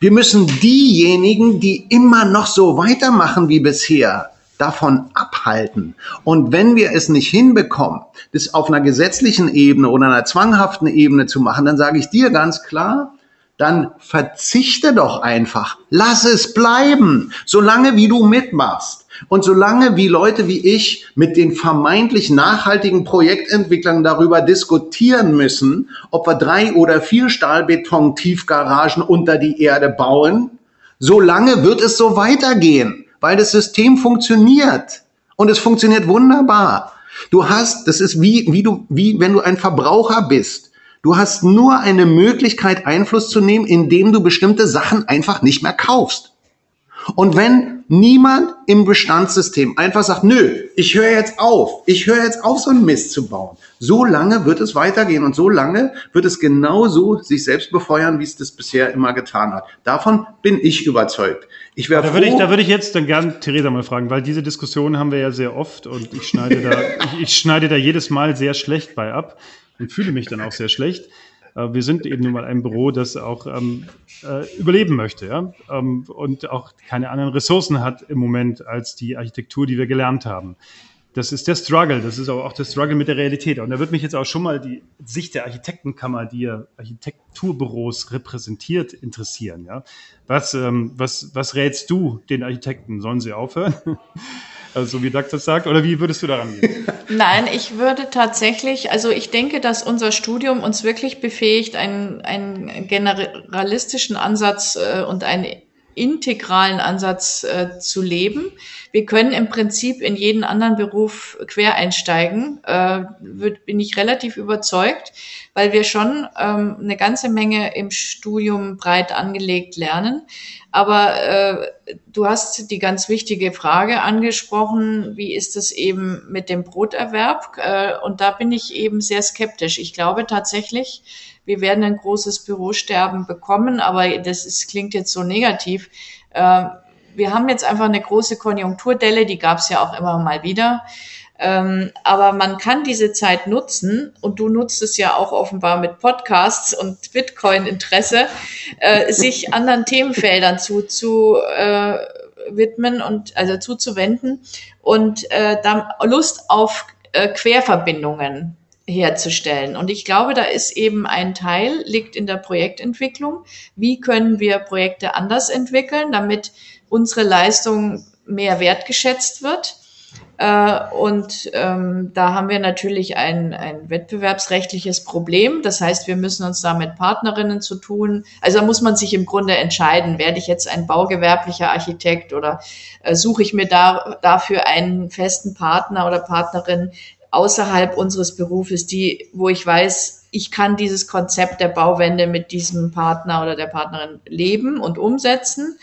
wir müssen diejenigen, die immer noch so weitermachen wie bisher, davon abhalten. Und wenn wir es nicht hinbekommen, das auf einer gesetzlichen Ebene oder einer zwanghaften Ebene zu machen, dann sage ich dir ganz klar, dann verzichte doch einfach. Lass es bleiben, solange wie du mitmachst. Und solange wie Leute wie ich mit den vermeintlich nachhaltigen Projektentwicklern darüber diskutieren müssen, ob wir drei oder vier Stahlbeton-Tiefgaragen unter die Erde bauen, solange wird es so weitergehen, weil das System funktioniert. Und es funktioniert wunderbar. Du hast, das ist wie, wie du, wie wenn du ein Verbraucher bist. Du hast nur eine Möglichkeit, Einfluss zu nehmen, indem du bestimmte Sachen einfach nicht mehr kaufst. Und wenn niemand im Bestandssystem einfach sagt, nö, ich höre jetzt auf, ich höre jetzt auf, so einen Mist zu bauen, so lange wird es weitergehen und so lange wird es genauso sich selbst befeuern, wie es das bisher immer getan hat. Davon bin ich überzeugt. Ich wäre da würde ich, da würde ich jetzt dann gern Theresa mal fragen, weil diese Diskussion haben wir ja sehr oft und ich schneide da, (laughs) ich, ich schneide da jedes Mal sehr schlecht bei ab und fühle mich dann auch sehr schlecht. Äh, wir sind eben nun mal ein Büro, das auch ähm, äh, überleben möchte ja? Ähm, und auch keine anderen Ressourcen hat im Moment als die Architektur, die wir gelernt haben. Das ist der Struggle, das ist aber auch der Struggle mit der Realität. Und da wird mich jetzt auch schon mal die Sicht der Architektenkammer, die ja Architekturbüros repräsentiert, interessieren. Ja? Was, ähm, was, was rätst du den Architekten? Sollen sie aufhören? (laughs) Also so wie Doug das sagt, oder wie würdest du daran gehen? (laughs) Nein, ich würde tatsächlich, also ich denke, dass unser Studium uns wirklich befähigt, einen, einen generalistischen Ansatz äh, und einen integralen Ansatz äh, zu leben. Wir können im Prinzip in jeden anderen Beruf quer einsteigen, äh, wird, bin ich relativ überzeugt, weil wir schon ähm, eine ganze Menge im Studium breit angelegt lernen. Aber äh, du hast die ganz wichtige Frage angesprochen, wie ist es eben mit dem Broterwerb? Äh, und da bin ich eben sehr skeptisch. Ich glaube tatsächlich, wir werden ein großes Bürosterben bekommen, aber das ist, klingt jetzt so negativ. Äh, wir haben jetzt einfach eine große Konjunkturdelle, die gab es ja auch immer mal wieder. Ähm, aber man kann diese Zeit nutzen und du nutzt es ja auch offenbar mit Podcasts und Bitcoin-Interesse, äh, sich anderen Themenfeldern zu, zu äh, widmen und also zuzuwenden und äh, dann Lust auf äh, Querverbindungen herzustellen. Und ich glaube, da ist eben ein Teil, liegt in der Projektentwicklung. Wie können wir Projekte anders entwickeln, damit unsere Leistung mehr wertgeschätzt wird? Äh, und ähm, da haben wir natürlich ein, ein wettbewerbsrechtliches Problem. Das heißt, wir müssen uns da mit Partnerinnen zu tun. Also da muss man sich im Grunde entscheiden, werde ich jetzt ein baugewerblicher Architekt oder äh, suche ich mir da, dafür einen festen Partner oder Partnerin außerhalb unseres Berufes, die, wo ich weiß, ich kann dieses Konzept der Bauwende mit diesem Partner oder der Partnerin leben und umsetzen.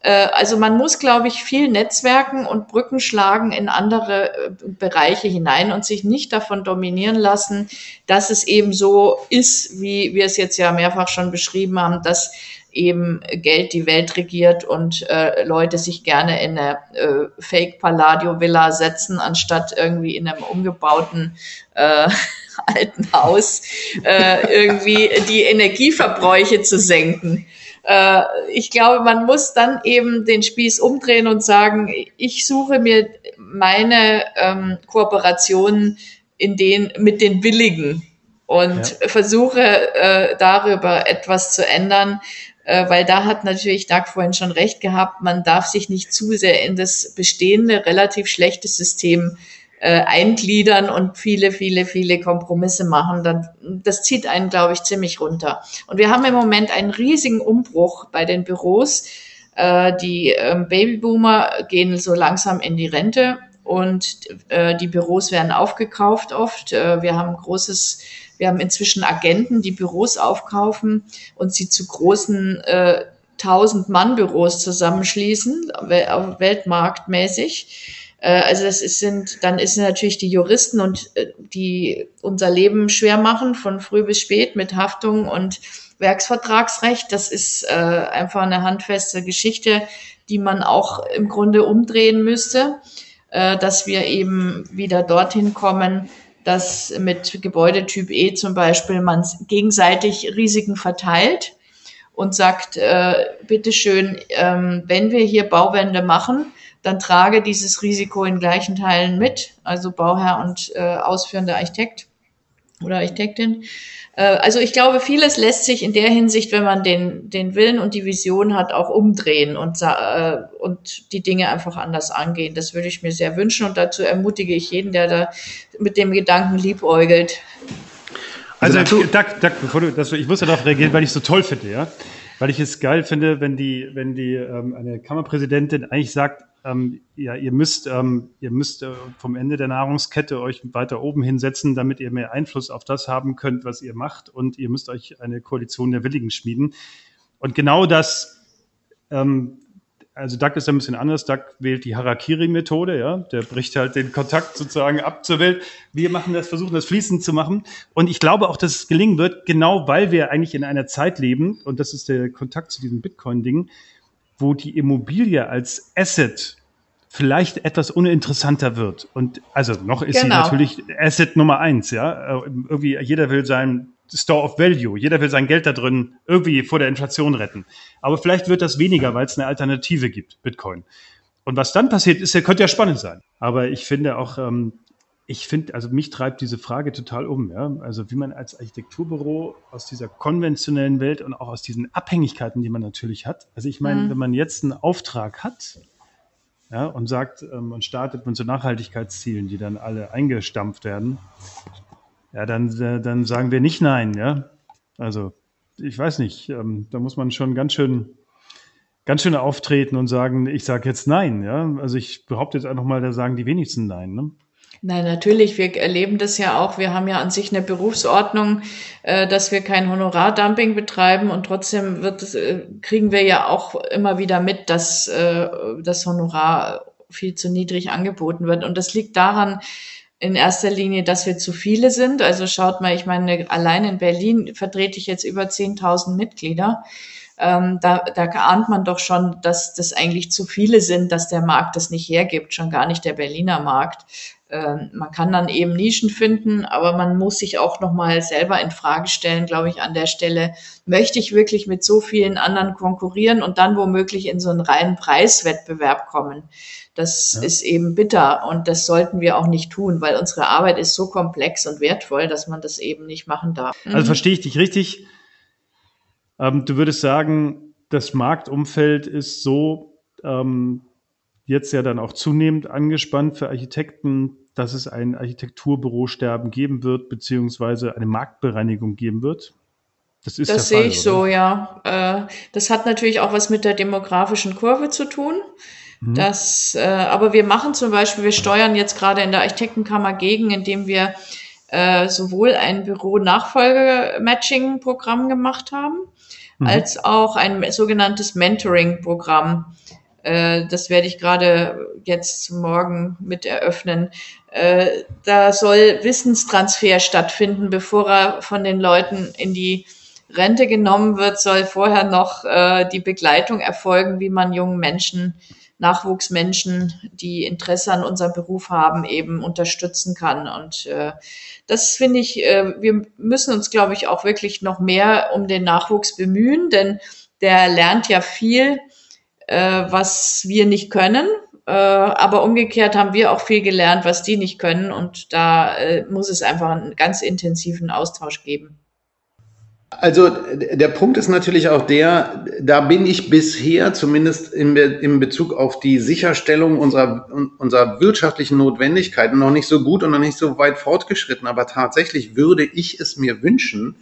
Äh, also man muss, glaube ich, viel Netzwerken und Brücken schlagen in andere äh, Bereiche hinein und sich nicht davon dominieren lassen, dass es eben so ist, wie wir es jetzt ja mehrfach schon beschrieben haben, dass eben Geld die Welt regiert und äh, Leute sich gerne in eine äh, Fake Palladio Villa setzen, anstatt irgendwie in einem umgebauten äh, (laughs) alten Haus äh, irgendwie die Energieverbräuche zu senken. Äh, ich glaube, man muss dann eben den Spieß umdrehen und sagen, ich suche mir meine ähm, Kooperationen in den, mit den Willigen und ja. versuche äh, darüber etwas zu ändern, äh, weil da hat natürlich Doug vorhin schon recht gehabt, man darf sich nicht zu sehr in das bestehende, relativ schlechte System äh, eingliedern und viele, viele, viele Kompromisse machen, dann das zieht einen, glaube ich, ziemlich runter. Und wir haben im Moment einen riesigen Umbruch bei den Büros. Äh, die äh, Babyboomer gehen so langsam in die Rente und äh, die Büros werden aufgekauft oft. Äh, wir haben großes, wir haben inzwischen Agenten, die Büros aufkaufen und sie zu großen äh, 1000 Mann Büros zusammenschließen, weltmarktmäßig also das ist, sind, dann ist natürlich die Juristen und äh, die unser Leben schwer machen von früh bis spät mit Haftung und Werksvertragsrecht. Das ist äh, einfach eine handfeste Geschichte, die man auch im Grunde umdrehen müsste, äh, dass wir eben wieder dorthin kommen, dass mit Gebäudetyp E zum Beispiel man gegenseitig Risiken verteilt und sagt, äh, bitteschön, ähm, wenn wir hier Bauwände machen, dann trage dieses Risiko in gleichen Teilen mit, also Bauherr und äh, ausführender Architekt oder Architektin. Äh, also ich glaube, vieles lässt sich in der Hinsicht, wenn man den, den Willen und die Vision hat, auch umdrehen und, äh, und die Dinge einfach anders angehen. Das würde ich mir sehr wünschen und dazu ermutige ich jeden, der da mit dem Gedanken liebäugelt. Also, also Doug, Doug, bevor du, das, ich muss darauf reagieren, weil ich es so toll finde, ja. Weil ich es geil finde, wenn die, wenn die ähm, eine Kammerpräsidentin eigentlich sagt, ähm, ja, ihr müsst, ähm, ihr müsst äh, vom Ende der Nahrungskette euch weiter oben hinsetzen, damit ihr mehr Einfluss auf das haben könnt, was ihr macht. Und ihr müsst euch eine Koalition der Willigen schmieden. Und genau das, ähm, also Duck ist ein bisschen anders. Duck wählt die Harakiri-Methode, ja. Der bricht halt den Kontakt sozusagen ab zur Welt. Wir machen das, versuchen das fließend zu machen. Und ich glaube auch, dass es gelingen wird, genau weil wir eigentlich in einer Zeit leben, und das ist der Kontakt zu diesem Bitcoin-Ding, wo die Immobilie als Asset vielleicht etwas uninteressanter wird. Und also noch ist genau. sie natürlich Asset Nummer eins, ja. Irgendwie jeder will sein Store of Value. Jeder will sein Geld da drin irgendwie vor der Inflation retten. Aber vielleicht wird das weniger, weil es eine Alternative gibt, Bitcoin. Und was dann passiert, ist, könnte ja spannend sein. Aber ich finde auch, ähm, ich finde, also mich treibt diese Frage total um. Ja? Also wie man als Architekturbüro aus dieser konventionellen Welt und auch aus diesen Abhängigkeiten, die man natürlich hat. Also ich meine, mhm. wenn man jetzt einen Auftrag hat ja, und sagt, ähm, und startet mit so Nachhaltigkeitszielen, die dann alle eingestampft werden, ja, dann, äh, dann sagen wir nicht nein, ja. Also, ich weiß nicht, ähm, da muss man schon ganz schön, ganz schön auftreten und sagen, ich sage jetzt nein, ja. Also ich behaupte jetzt einfach mal, da sagen die wenigsten nein, ne? Nein, natürlich. Wir erleben das ja auch. Wir haben ja an sich eine Berufsordnung, äh, dass wir kein Honorardumping betreiben und trotzdem wird, äh, kriegen wir ja auch immer wieder mit, dass äh, das Honorar viel zu niedrig angeboten wird. Und das liegt daran, in erster Linie, dass wir zu viele sind. Also schaut mal, ich meine, allein in Berlin vertrete ich jetzt über 10.000 Mitglieder. Ähm, da, da ahnt man doch schon, dass das eigentlich zu viele sind, dass der Markt das nicht hergibt, schon gar nicht der Berliner Markt. Ähm, man kann dann eben Nischen finden, aber man muss sich auch nochmal selber in Frage stellen, glaube ich, an der Stelle. Möchte ich wirklich mit so vielen anderen konkurrieren und dann womöglich in so einen reinen Preiswettbewerb kommen? Das ja. ist eben bitter und das sollten wir auch nicht tun, weil unsere Arbeit ist so komplex und wertvoll, dass man das eben nicht machen darf. Also mhm. verstehe ich dich richtig. Ähm, du würdest sagen, das Marktumfeld ist so ähm, jetzt ja dann auch zunehmend angespannt für Architekten, dass es ein Architekturbürosterben geben wird, beziehungsweise eine Marktbereinigung geben wird? Das, ist das sehe Fall, ich oder? so, ja. Äh, das hat natürlich auch was mit der demografischen Kurve zu tun. Mhm. Das, äh, aber wir machen zum Beispiel, wir steuern jetzt gerade in der Architektenkammer gegen, indem wir äh, sowohl ein Büro-Nachfolge-Matching-Programm gemacht haben, mhm. als auch ein sogenanntes Mentoring-Programm. Das werde ich gerade jetzt morgen mit eröffnen. Äh, da soll Wissenstransfer stattfinden, bevor er von den Leuten in die Rente genommen wird, soll vorher noch äh, die Begleitung erfolgen, wie man jungen Menschen Nachwuchsmenschen, die Interesse an unserem Beruf haben, eben unterstützen kann. Und äh, das finde ich, äh, wir müssen uns, glaube ich, auch wirklich noch mehr um den Nachwuchs bemühen, denn der lernt ja viel, äh, was wir nicht können. Äh, aber umgekehrt haben wir auch viel gelernt, was die nicht können. Und da äh, muss es einfach einen ganz intensiven Austausch geben. Also der Punkt ist natürlich auch der, da bin ich bisher zumindest in, in Bezug auf die Sicherstellung unserer, unserer wirtschaftlichen Notwendigkeiten noch nicht so gut und noch nicht so weit fortgeschritten. Aber tatsächlich würde ich es mir wünschen,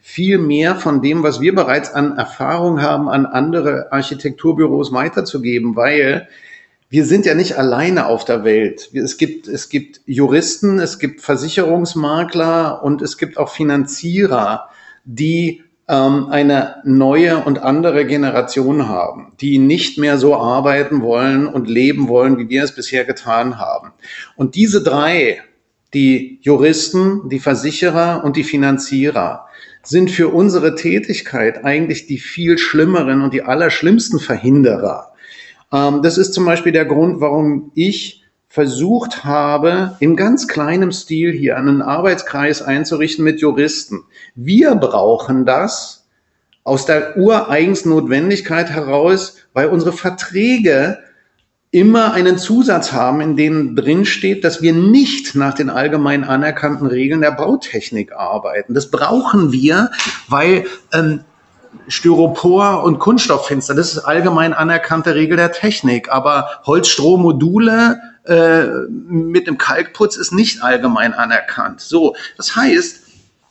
viel mehr von dem, was wir bereits an Erfahrung haben, an andere Architekturbüros weiterzugeben, weil wir sind ja nicht alleine auf der Welt. Es gibt, es gibt Juristen, es gibt Versicherungsmakler und es gibt auch Finanzierer die ähm, eine neue und andere Generation haben, die nicht mehr so arbeiten wollen und leben wollen, wie wir es bisher getan haben. Und diese drei, die Juristen, die Versicherer und die Finanzierer, sind für unsere Tätigkeit eigentlich die viel schlimmeren und die allerschlimmsten Verhinderer. Ähm, das ist zum Beispiel der Grund, warum ich versucht habe, in ganz kleinem Stil hier einen Arbeitskreis einzurichten mit Juristen. Wir brauchen das aus der ureigens Notwendigkeit heraus, weil unsere Verträge immer einen Zusatz haben, in dem drin steht, dass wir nicht nach den allgemein anerkannten Regeln der Bautechnik arbeiten. Das brauchen wir, weil ähm, Styropor und Kunststofffenster, das ist allgemein anerkannte Regel der Technik. Aber Holzstrohmodule äh, mit dem Kalkputz ist nicht allgemein anerkannt. So, das heißt,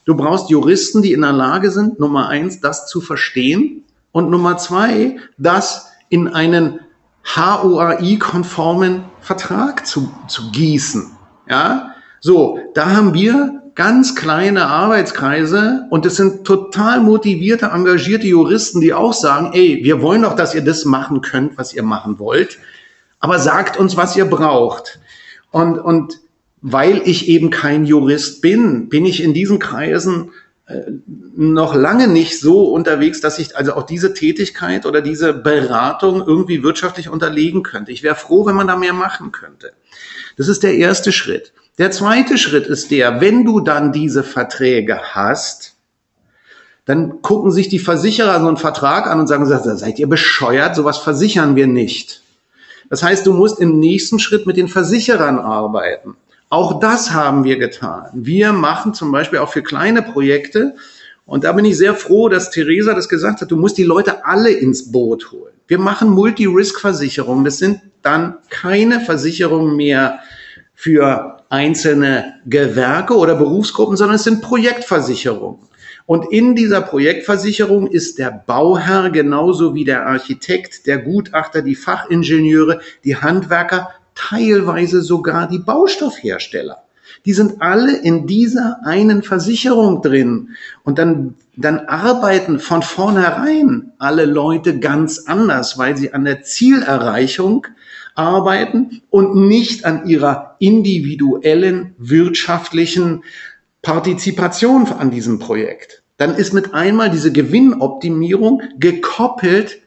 du brauchst Juristen, die in der Lage sind, Nummer eins, das zu verstehen und Nummer zwei, das in einen HOAI-konformen Vertrag zu, zu gießen. Ja, so, da haben wir ganz kleine Arbeitskreise und es sind total motivierte, engagierte Juristen, die auch sagen, ey, wir wollen doch, dass ihr das machen könnt, was ihr machen wollt, aber sagt uns, was ihr braucht. Und, und weil ich eben kein Jurist bin, bin ich in diesen Kreisen äh, noch lange nicht so unterwegs, dass ich also auch diese Tätigkeit oder diese Beratung irgendwie wirtschaftlich unterlegen könnte. Ich wäre froh, wenn man da mehr machen könnte. Das ist der erste Schritt. Der zweite Schritt ist der, wenn du dann diese Verträge hast, dann gucken sich die Versicherer so einen Vertrag an und sagen, seid ihr bescheuert, sowas versichern wir nicht. Das heißt, du musst im nächsten Schritt mit den Versicherern arbeiten. Auch das haben wir getan. Wir machen zum Beispiel auch für kleine Projekte, und da bin ich sehr froh, dass Theresa das gesagt hat, du musst die Leute alle ins Boot holen. Wir machen Multi-Risk-Versicherungen. Das sind dann keine Versicherungen mehr für einzelne Gewerke oder Berufsgruppen, sondern es sind Projektversicherungen. Und in dieser Projektversicherung ist der Bauherr genauso wie der Architekt, der Gutachter, die Fachingenieure, die Handwerker, teilweise sogar die Baustoffhersteller. Die sind alle in dieser einen Versicherung drin. Und dann, dann arbeiten von vornherein alle Leute ganz anders, weil sie an der Zielerreichung arbeiten und nicht an ihrer individuellen wirtschaftlichen Partizipation an diesem Projekt. Dann ist mit einmal diese Gewinnoptimierung gekoppelt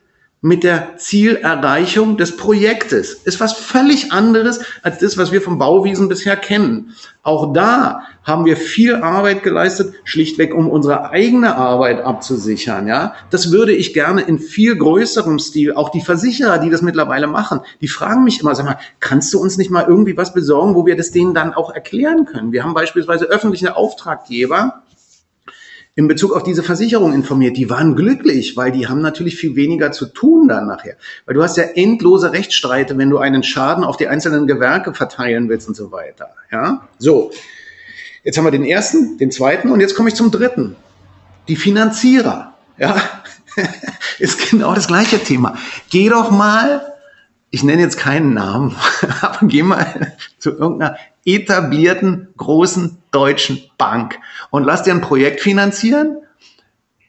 mit der Zielerreichung des Projektes. Ist was völlig anderes als das, was wir vom Bauwesen bisher kennen. Auch da haben wir viel Arbeit geleistet, schlichtweg um unsere eigene Arbeit abzusichern. Ja, das würde ich gerne in viel größerem Stil. Auch die Versicherer, die das mittlerweile machen, die fragen mich immer, sag mal, kannst du uns nicht mal irgendwie was besorgen, wo wir das denen dann auch erklären können? Wir haben beispielsweise öffentliche Auftraggeber, in Bezug auf diese Versicherung informiert. Die waren glücklich, weil die haben natürlich viel weniger zu tun dann nachher. Weil du hast ja endlose Rechtsstreite, wenn du einen Schaden auf die einzelnen Gewerke verteilen willst und so weiter. Ja, so. Jetzt haben wir den ersten, den zweiten und jetzt komme ich zum dritten. Die Finanzierer. Ja, (laughs) ist genau das gleiche Thema. Geh doch mal, ich nenne jetzt keinen Namen, (laughs) aber geh mal zu irgendeiner etablierten großen deutschen Bank und lass dir ein Projekt finanzieren,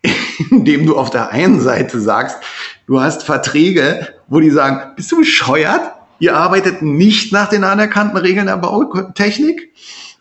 (laughs) indem du auf der einen Seite sagst, du hast Verträge, wo die sagen, bist du bescheuert? Ihr arbeitet nicht nach den anerkannten Regeln der Bautechnik?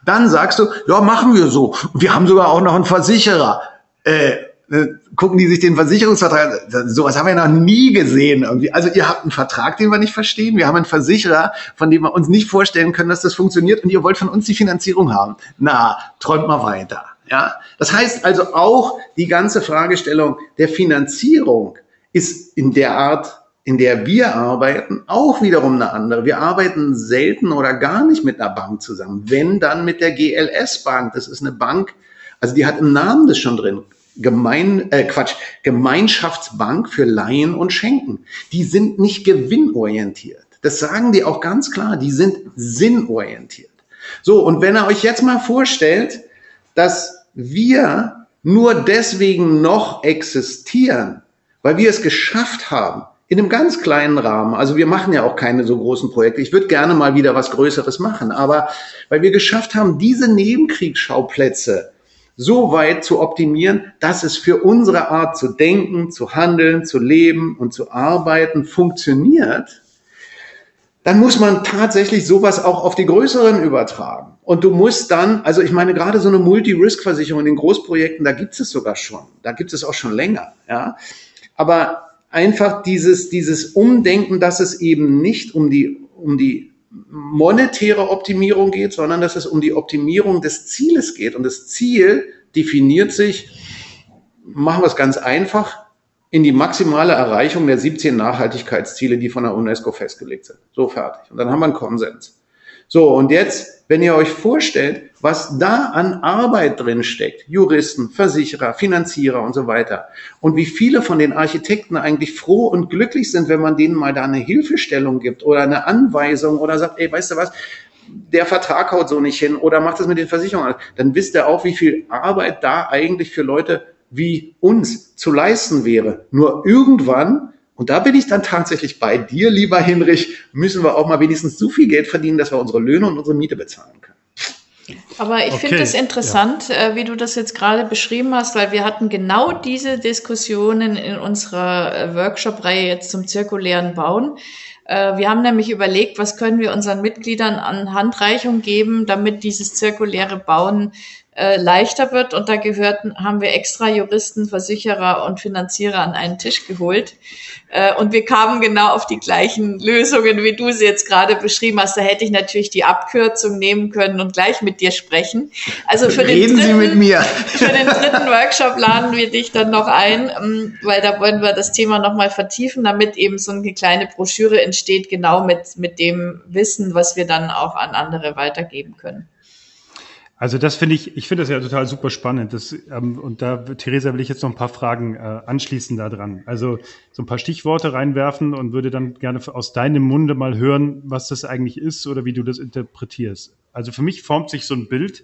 Dann sagst du, ja, machen wir so. Wir haben sogar auch noch einen Versicherer. Äh, äh, gucken die sich den Versicherungsvertrag, sowas haben wir noch nie gesehen irgendwie. Also ihr habt einen Vertrag, den wir nicht verstehen. Wir haben einen Versicherer, von dem wir uns nicht vorstellen können, dass das funktioniert und ihr wollt von uns die Finanzierung haben. Na, träumt mal weiter. Ja, das heißt also auch die ganze Fragestellung der Finanzierung ist in der Art, in der wir arbeiten, auch wiederum eine andere. Wir arbeiten selten oder gar nicht mit einer Bank zusammen. Wenn dann mit der GLS Bank. Das ist eine Bank, also die hat im Namen das schon drin. Gemein, äh, Quatsch, Gemeinschaftsbank für Leihen und Schenken. Die sind nicht gewinnorientiert. Das sagen die auch ganz klar. Die sind sinnorientiert. So, und wenn ihr euch jetzt mal vorstellt, dass wir nur deswegen noch existieren, weil wir es geschafft haben, in einem ganz kleinen Rahmen, also wir machen ja auch keine so großen Projekte, ich würde gerne mal wieder was Größeres machen, aber weil wir geschafft haben, diese Nebenkriegsschauplätze so weit zu optimieren, dass es für unsere Art zu denken, zu handeln, zu leben und zu arbeiten funktioniert, dann muss man tatsächlich sowas auch auf die größeren übertragen. Und du musst dann, also ich meine, gerade so eine Multi-Risk-Versicherung in den Großprojekten, da gibt es sogar schon. Da gibt es auch schon länger, ja. Aber einfach dieses, dieses Umdenken, dass es eben nicht um die, um die monetäre Optimierung geht, sondern dass es um die Optimierung des Zieles geht. Und das Ziel definiert sich, machen wir es ganz einfach, in die maximale Erreichung der 17 Nachhaltigkeitsziele, die von der UNESCO festgelegt sind. So fertig. Und dann haben wir einen Konsens. So, und jetzt, wenn ihr euch vorstellt, was da an Arbeit drin steckt, Juristen, Versicherer, Finanzierer und so weiter, und wie viele von den Architekten eigentlich froh und glücklich sind, wenn man denen mal da eine Hilfestellung gibt oder eine Anweisung oder sagt, ey, weißt du was, der Vertrag haut so nicht hin oder macht das mit den Versicherungen, dann wisst ihr auch, wie viel Arbeit da eigentlich für Leute wie uns zu leisten wäre. Nur irgendwann und da bin ich dann tatsächlich bei dir, lieber Hinrich, müssen wir auch mal wenigstens so viel Geld verdienen, dass wir unsere Löhne und unsere Miete bezahlen können. Aber ich okay. finde es interessant, ja. äh, wie du das jetzt gerade beschrieben hast, weil wir hatten genau diese Diskussionen in unserer äh, Workshop-Reihe jetzt zum zirkulären Bauen. Äh, wir haben nämlich überlegt, was können wir unseren Mitgliedern an Handreichung geben, damit dieses zirkuläre Bauen äh, leichter wird. Und da gehörten, haben wir extra Juristen, Versicherer und Finanzierer an einen Tisch geholt. Äh, und wir kamen genau auf die gleichen Lösungen, wie du sie jetzt gerade beschrieben hast. Da hätte ich natürlich die Abkürzung nehmen können und gleich mit dir sprechen. Also für Reden den dritten, Für den dritten Workshop laden wir dich dann noch ein, ähm, weil da wollen wir das Thema nochmal vertiefen, damit eben so eine kleine Broschüre entsteht, genau mit, mit dem Wissen, was wir dann auch an andere weitergeben können. Also das finde ich, ich finde das ja total super spannend. Das, ähm, und da, Theresa, will ich jetzt noch ein paar Fragen äh, anschließen da dran. Also so ein paar Stichworte reinwerfen und würde dann gerne aus deinem Munde mal hören, was das eigentlich ist oder wie du das interpretierst. Also für mich formt sich so ein Bild,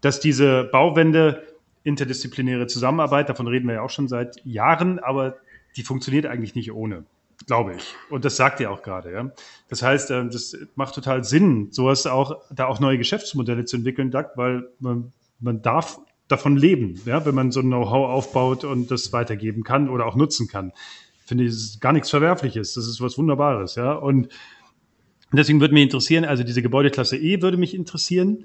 dass diese Bauwende interdisziplinäre Zusammenarbeit, davon reden wir ja auch schon seit Jahren, aber die funktioniert eigentlich nicht ohne glaube ich. Und das sagt ihr auch gerade. Ja? Das heißt, äh, das macht total Sinn, sowas auch, da auch neue Geschäftsmodelle zu entwickeln, weil man, man darf davon leben, ja? wenn man so ein Know-how aufbaut und das weitergeben kann oder auch nutzen kann. Finde ich, das ist gar nichts Verwerfliches. Das ist was Wunderbares. Ja? Und deswegen würde mich interessieren, also diese Gebäudeklasse E würde mich interessieren.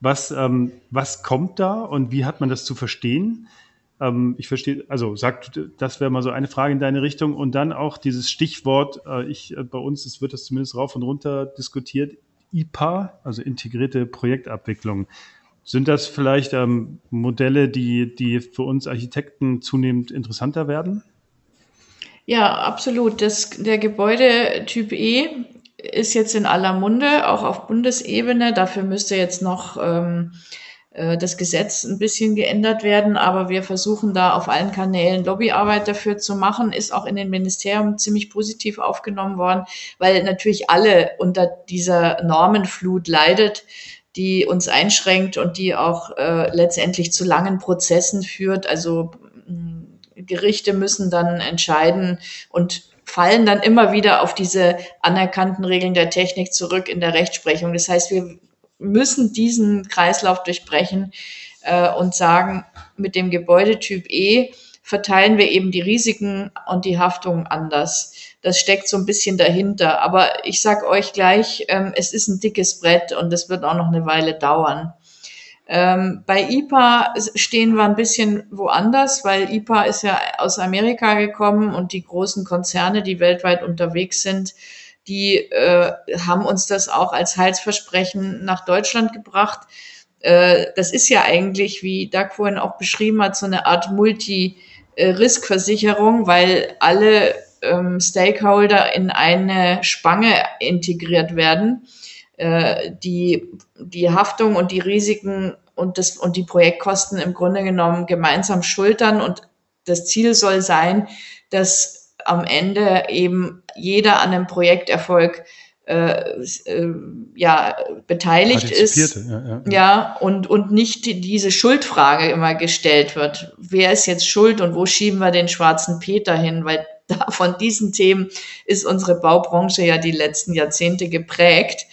Was, ähm, was kommt da und wie hat man das zu verstehen? Ähm, ich verstehe, also sagt, das wäre mal so eine Frage in deine Richtung. Und dann auch dieses Stichwort, äh, ich, äh, bei uns ist, wird das zumindest rauf und runter diskutiert, IPA, also integrierte Projektabwicklung. Sind das vielleicht ähm, Modelle, die, die für uns Architekten zunehmend interessanter werden? Ja, absolut. Das, der Gebäudetyp E ist jetzt in aller Munde, auch auf Bundesebene. Dafür müsste jetzt noch ähm, äh, das Gesetz ein bisschen geändert werden, aber wir versuchen da auf allen Kanälen Lobbyarbeit dafür zu machen, ist auch in den Ministerien ziemlich positiv aufgenommen worden, weil natürlich alle unter dieser Normenflut leidet, die uns einschränkt und die auch äh, letztendlich zu langen Prozessen führt. Also Gerichte müssen dann entscheiden und fallen dann immer wieder auf diese anerkannten Regeln der Technik zurück in der Rechtsprechung. Das heißt, wir müssen diesen Kreislauf durchbrechen äh, und sagen, mit dem Gebäudetyp E verteilen wir eben die Risiken und die Haftung anders. Das steckt so ein bisschen dahinter. Aber ich sag euch gleich, ähm, es ist ein dickes Brett und es wird auch noch eine Weile dauern. Ähm, bei IPA stehen wir ein bisschen woanders, weil IPA ist ja aus Amerika gekommen und die großen Konzerne, die weltweit unterwegs sind, die äh, haben uns das auch als Heilsversprechen nach Deutschland gebracht. Äh, das ist ja eigentlich, wie Doug vorhin auch beschrieben hat, so eine Art Multi-Risk-Versicherung, weil alle ähm, Stakeholder in eine Spange integriert werden, äh, die die Haftung und die Risiken und, das, und die Projektkosten im Grunde genommen gemeinsam schultern. Und das Ziel soll sein, dass am Ende eben jeder an einem Projekterfolg äh, äh, ja beteiligt ist. Ja, ja. ja, und und nicht diese Schuldfrage immer gestellt wird. Wer ist jetzt schuld und wo schieben wir den schwarzen Peter hin? Weil da von diesen Themen ist unsere Baubranche ja die letzten Jahrzehnte geprägt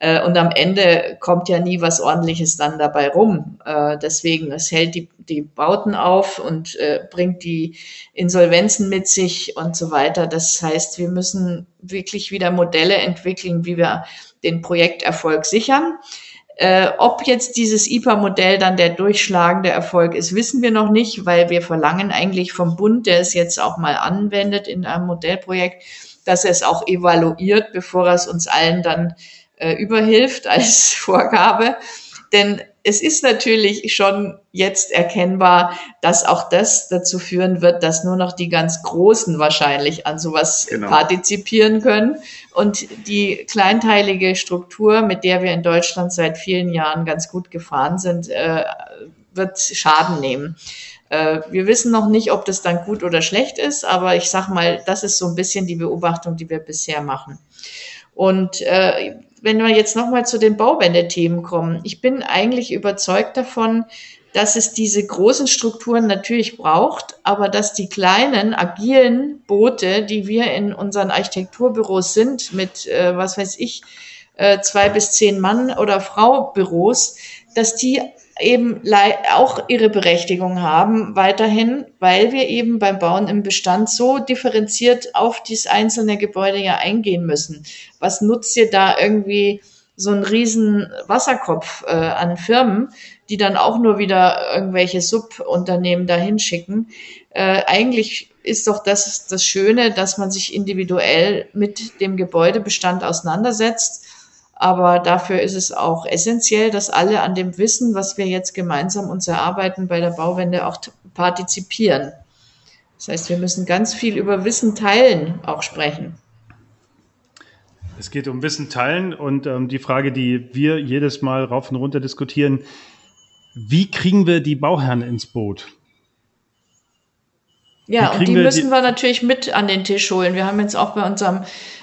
äh, und am Ende kommt ja nie was Ordentliches dann dabei rum. Äh, deswegen, es hält die, die Bauten auf und äh, bringt die Insolvenzen mit sich und so weiter. Das heißt, wir müssen wirklich wieder Modelle entwickeln, wie wir den Projekterfolg sichern. Äh, ob jetzt dieses IPA-Modell dann der durchschlagende Erfolg ist, wissen wir noch nicht, weil wir verlangen eigentlich vom Bund, der es jetzt auch mal anwendet in einem Modellprojekt, dass er es auch evaluiert, bevor er es uns allen dann äh, überhilft als (laughs) Vorgabe. Denn es ist natürlich schon jetzt erkennbar, dass auch das dazu führen wird, dass nur noch die ganz Großen wahrscheinlich an sowas genau. partizipieren können. Und die kleinteilige Struktur, mit der wir in Deutschland seit vielen Jahren ganz gut gefahren sind, äh, wird Schaden nehmen. Äh, wir wissen noch nicht, ob das dann gut oder schlecht ist, aber ich sag mal, das ist so ein bisschen die Beobachtung, die wir bisher machen. Und äh, wenn wir jetzt nochmal zu den Bauwendethemen kommen, ich bin eigentlich überzeugt davon, dass es diese großen Strukturen natürlich braucht, aber dass die kleinen, agilen Boote, die wir in unseren Architekturbüros sind, mit, äh, was weiß ich, äh, zwei bis zehn Mann oder Frau Büros, dass die eben auch ihre Berechtigung haben weiterhin, weil wir eben beim Bauen im Bestand so differenziert auf dieses einzelne Gebäude ja eingehen müssen. Was nutzt ihr da irgendwie so einen riesen Wasserkopf äh, an Firmen, die dann auch nur wieder irgendwelche Subunternehmen dahin schicken? Äh, eigentlich ist doch das das Schöne, dass man sich individuell mit dem Gebäudebestand auseinandersetzt aber dafür ist es auch essentiell, dass alle an dem Wissen, was wir jetzt gemeinsam uns erarbeiten, bei der Bauwende auch partizipieren. Das heißt, wir müssen ganz viel über Wissen teilen auch sprechen. Es geht um Wissen teilen und ähm, die Frage, die wir jedes Mal rauf und runter diskutieren, wie kriegen wir die Bauherren ins Boot? Ja, und die müssen wir, wir natürlich mit an den Tisch holen. Wir haben jetzt auch bei unserem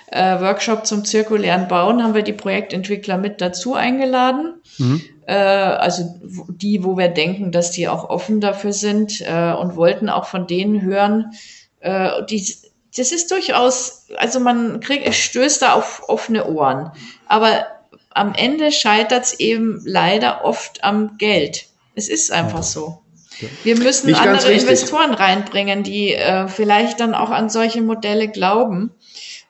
äh, Workshop zum zirkulären Bauen haben wir die Projektentwickler mit dazu eingeladen. Mhm. Äh, also die, wo wir denken, dass die auch offen dafür sind äh, und wollten auch von denen hören. Äh, die, das ist durchaus, also man kriegt, stößt da auf offene Ohren. Aber am Ende scheitert es eben leider oft am Geld. Es ist einfach so. Wir müssen Nicht andere Investoren reinbringen, die äh, vielleicht dann auch an solche Modelle glauben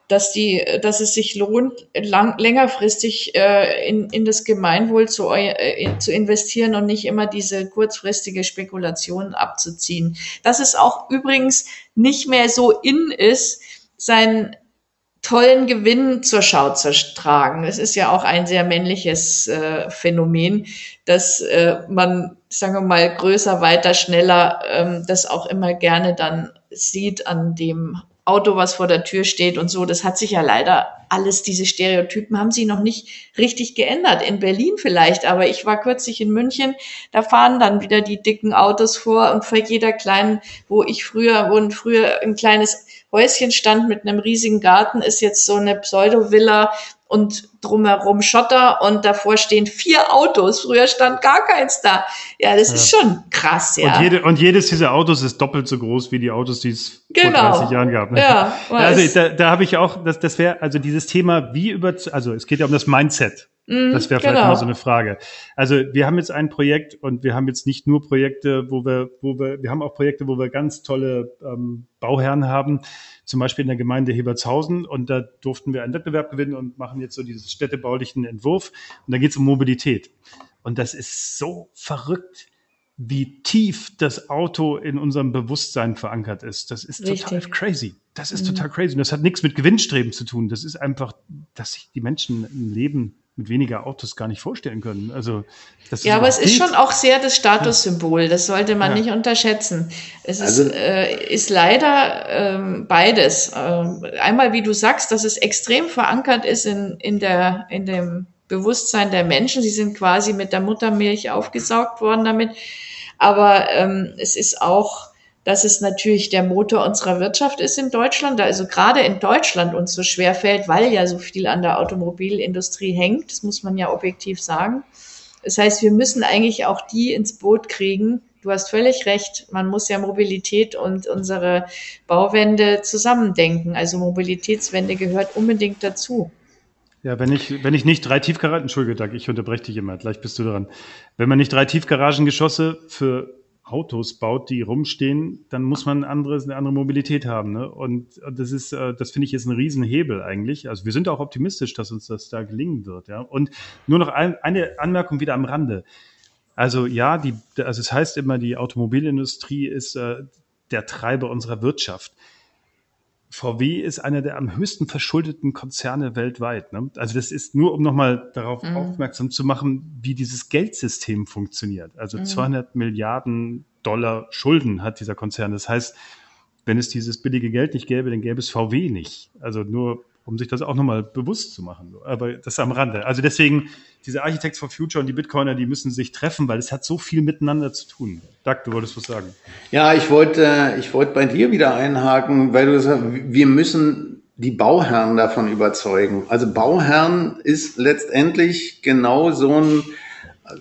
dass die, dass es sich lohnt, lang, längerfristig äh, in, in das Gemeinwohl zu, äh, zu investieren und nicht immer diese kurzfristige Spekulation abzuziehen. Dass es auch übrigens nicht mehr so in ist, seinen tollen Gewinn zur Schau zu tragen. Es ist ja auch ein sehr männliches äh, Phänomen, dass äh, man, sagen wir mal, größer, weiter, schneller, ähm, das auch immer gerne dann sieht an dem Auto, was vor der Tür steht und so. Das hat sich ja leider alles, diese Stereotypen haben sie noch nicht richtig geändert. In Berlin vielleicht, aber ich war kürzlich in München, da fahren dann wieder die dicken Autos vor und vor jeder kleinen, wo ich früher, wo früher ein kleines Häuschen stand mit einem riesigen Garten, ist jetzt so eine Pseudo-Villa und drumherum Schotter und davor stehen vier Autos. Früher stand gar keins da. Ja, das ja. ist schon krass, ja. Und, jede, und jedes dieser Autos ist doppelt so groß wie die Autos, die es genau. vor 30 Jahren gab. Ne? Ja, also da, da habe ich auch, das, das wäre also dieses Thema, wie über, also es geht ja um das Mindset. Mm, das wäre vielleicht genau. mal so eine Frage. Also wir haben jetzt ein Projekt und wir haben jetzt nicht nur Projekte, wo wir, wo wir, wir haben auch Projekte, wo wir ganz tolle ähm, Bauherren haben, zum Beispiel in der Gemeinde Hebertshausen und da durften wir einen Wettbewerb gewinnen und machen jetzt so dieses städtebaulichen Entwurf und da geht es um Mobilität. Und das ist so verrückt, wie tief das Auto in unserem Bewusstsein verankert ist. Das ist Richtig. total crazy. Das ist mhm. total crazy. Und das hat nichts mit Gewinnstreben zu tun. Das ist einfach, dass sich die Menschen ein Leben mit weniger Autos gar nicht vorstellen können. Also das ja, aber es ist schon auch sehr das Statussymbol. Das sollte man ja. nicht unterschätzen. Es also, ist, äh, ist leider ähm, beides. Ähm, einmal, wie du sagst, dass es extrem verankert ist in, in, der, in dem Bewusstsein der Menschen. Sie sind quasi mit der Muttermilch aufgesaugt worden damit. Aber ähm, es ist auch dass es natürlich der Motor unserer Wirtschaft ist in Deutschland. Also gerade in Deutschland uns so schwer fällt, weil ja so viel an der Automobilindustrie hängt. Das muss man ja objektiv sagen. Das heißt, wir müssen eigentlich auch die ins Boot kriegen. Du hast völlig recht. Man muss ja Mobilität und unsere Bauwende zusammendenken. Also Mobilitätswende gehört unbedingt dazu. Ja, wenn ich, wenn ich nicht drei Tiefgaragen, Entschuldige, Doug, ich unterbreche dich immer, gleich bist du dran. Wenn man nicht drei Tiefgaragengeschosse für Autos baut, die rumstehen, dann muss man anderes, eine andere Mobilität haben. Ne? Und das ist, äh, das finde ich jetzt ein Riesenhebel eigentlich. Also wir sind auch optimistisch, dass uns das da gelingen wird. Ja? Und nur noch ein, eine Anmerkung wieder am Rande. Also ja, die, also es heißt immer, die Automobilindustrie ist äh, der Treiber unserer Wirtschaft. VW ist einer der am höchsten verschuldeten Konzerne weltweit. Ne? Also das ist nur, um nochmal darauf mhm. aufmerksam zu machen, wie dieses Geldsystem funktioniert. Also mhm. 200 Milliarden Dollar Schulden hat dieser Konzern. Das heißt, wenn es dieses billige Geld nicht gäbe, dann gäbe es VW nicht. Also nur um sich das auch nochmal bewusst zu machen. Aber das ist am Rande. Also deswegen, diese Architects for Future und die Bitcoiner, die müssen sich treffen, weil es hat so viel miteinander zu tun. Doug, du wolltest was sagen. Ja, ich wollte, ich wollte bei dir wieder einhaken, weil du gesagt hast, wir müssen die Bauherren davon überzeugen. Also Bauherren ist letztendlich genau so ein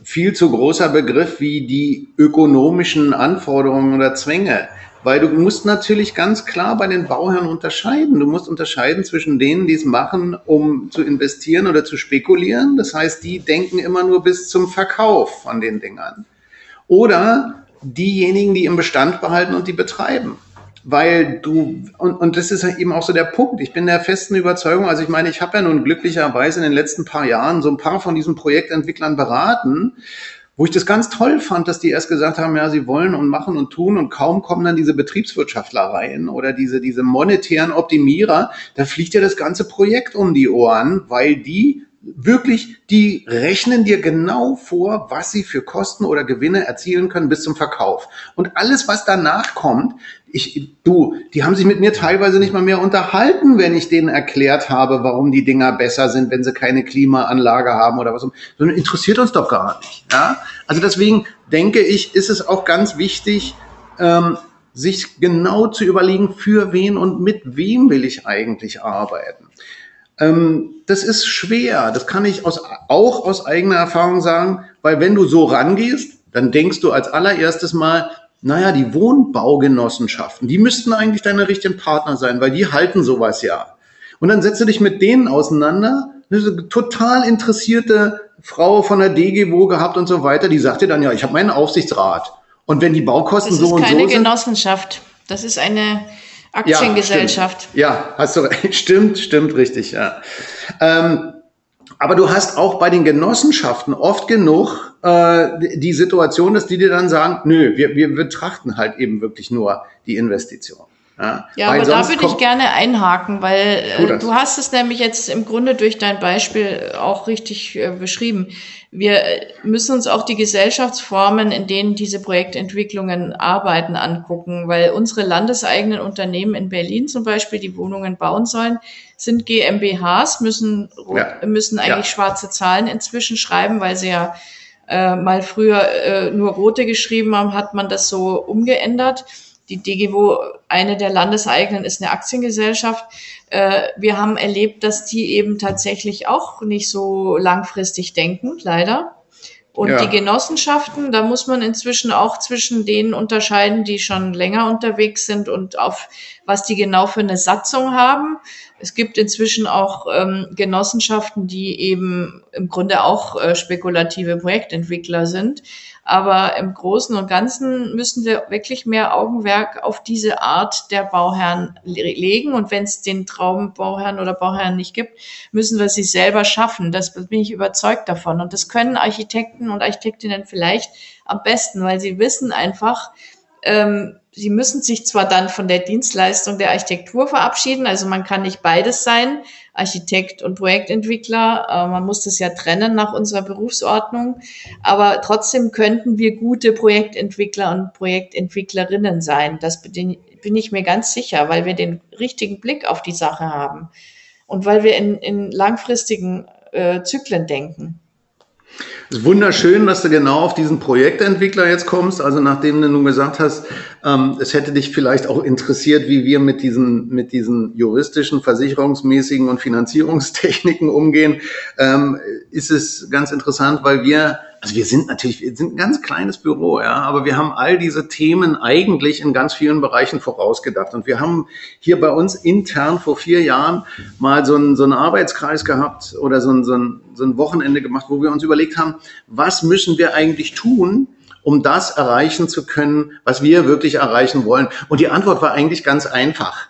viel zu großer Begriff wie die ökonomischen Anforderungen oder Zwänge weil du musst natürlich ganz klar bei den Bauherren unterscheiden. Du musst unterscheiden zwischen denen, die es machen, um zu investieren oder zu spekulieren. Das heißt, die denken immer nur bis zum Verkauf von den Dingern. Oder diejenigen, die im Bestand behalten und die betreiben weil du, und, und das ist eben auch so der Punkt, ich bin der festen Überzeugung, also ich meine, ich habe ja nun glücklicherweise in den letzten paar Jahren so ein paar von diesen Projektentwicklern beraten, wo ich das ganz toll fand, dass die erst gesagt haben, ja, sie wollen und machen und tun und kaum kommen dann diese Betriebswirtschaftler rein oder diese, diese monetären Optimierer, da fliegt ja das ganze Projekt um die Ohren, weil die wirklich, die rechnen dir genau vor, was sie für Kosten oder Gewinne erzielen können bis zum Verkauf. Und alles, was danach kommt, ich, du, die haben sich mit mir teilweise nicht mal mehr unterhalten, wenn ich denen erklärt habe, warum die Dinger besser sind, wenn sie keine Klimaanlage haben oder was. Sondern interessiert uns doch gar nicht. Ja? Also deswegen denke ich, ist es auch ganz wichtig, ähm, sich genau zu überlegen, für wen und mit wem will ich eigentlich arbeiten. Ähm, das ist schwer. Das kann ich aus, auch aus eigener Erfahrung sagen, weil wenn du so rangehst, dann denkst du als allererstes mal, naja, die Wohnbaugenossenschaften, die müssten eigentlich deine richtigen Partner sein, weil die halten sowas ja. Und dann setze dich mit denen auseinander. Eine total interessierte Frau von der DGWO gehabt und so weiter, die sagte dann, ja, ich habe meinen Aufsichtsrat. Und wenn die Baukosten so und so sind. Das ist keine Genossenschaft. Das ist eine Aktiengesellschaft. Ja, ja, hast du recht. (laughs) Stimmt, stimmt, richtig, ja. Ähm, aber du hast auch bei den Genossenschaften oft genug äh, die Situation, dass die dir dann sagen, nö, wir, wir betrachten halt eben wirklich nur die Investition. Ja, ja aber da würde ich gerne einhaken, weil äh, du hast es nämlich jetzt im Grunde durch dein Beispiel auch richtig äh, beschrieben. Wir äh, müssen uns auch die Gesellschaftsformen, in denen diese Projektentwicklungen arbeiten, angucken, weil unsere landeseigenen Unternehmen in Berlin zum Beispiel, die Wohnungen bauen sollen, sind GmbHs, müssen, ja. müssen eigentlich ja. schwarze Zahlen inzwischen schreiben, weil sie ja äh, mal früher äh, nur rote geschrieben haben, hat man das so umgeändert. Die DGWO, eine der Landeseigenen, ist eine Aktiengesellschaft. Äh, wir haben erlebt, dass die eben tatsächlich auch nicht so langfristig denken, leider. Und ja. die Genossenschaften, da muss man inzwischen auch zwischen denen unterscheiden, die schon länger unterwegs sind und auf was die genau für eine Satzung haben. Es gibt inzwischen auch ähm, Genossenschaften, die eben im Grunde auch äh, spekulative Projektentwickler sind. Aber im Großen und Ganzen müssen wir wirklich mehr Augenwerk auf diese Art der Bauherren legen. Und wenn es den Traumbauherrn oder Bauherren nicht gibt, müssen wir sie selber schaffen. Das bin ich überzeugt davon. Und das können Architekten und Architektinnen vielleicht am besten, weil sie wissen einfach, ähm, sie müssen sich zwar dann von der Dienstleistung der Architektur verabschieden, also man kann nicht beides sein, Architekt und Projektentwickler, äh, man muss das ja trennen nach unserer Berufsordnung, aber trotzdem könnten wir gute Projektentwickler und Projektentwicklerinnen sein. Das bin, bin ich mir ganz sicher, weil wir den richtigen Blick auf die Sache haben und weil wir in, in langfristigen äh, Zyklen denken. Es ist wunderschön, dass du genau auf diesen Projektentwickler jetzt kommst. Also nachdem du nun gesagt hast, ähm, es hätte dich vielleicht auch interessiert, wie wir mit diesen, mit diesen juristischen, versicherungsmäßigen und Finanzierungstechniken umgehen, ähm, ist es ganz interessant, weil wir also wir sind natürlich, wir sind ein ganz kleines Büro, ja, aber wir haben all diese Themen eigentlich in ganz vielen Bereichen vorausgedacht. Und wir haben hier bei uns intern vor vier Jahren mal so einen, so einen Arbeitskreis gehabt oder so ein, so, ein, so ein Wochenende gemacht, wo wir uns überlegt haben, was müssen wir eigentlich tun, um das erreichen zu können, was wir wirklich erreichen wollen. Und die Antwort war eigentlich ganz einfach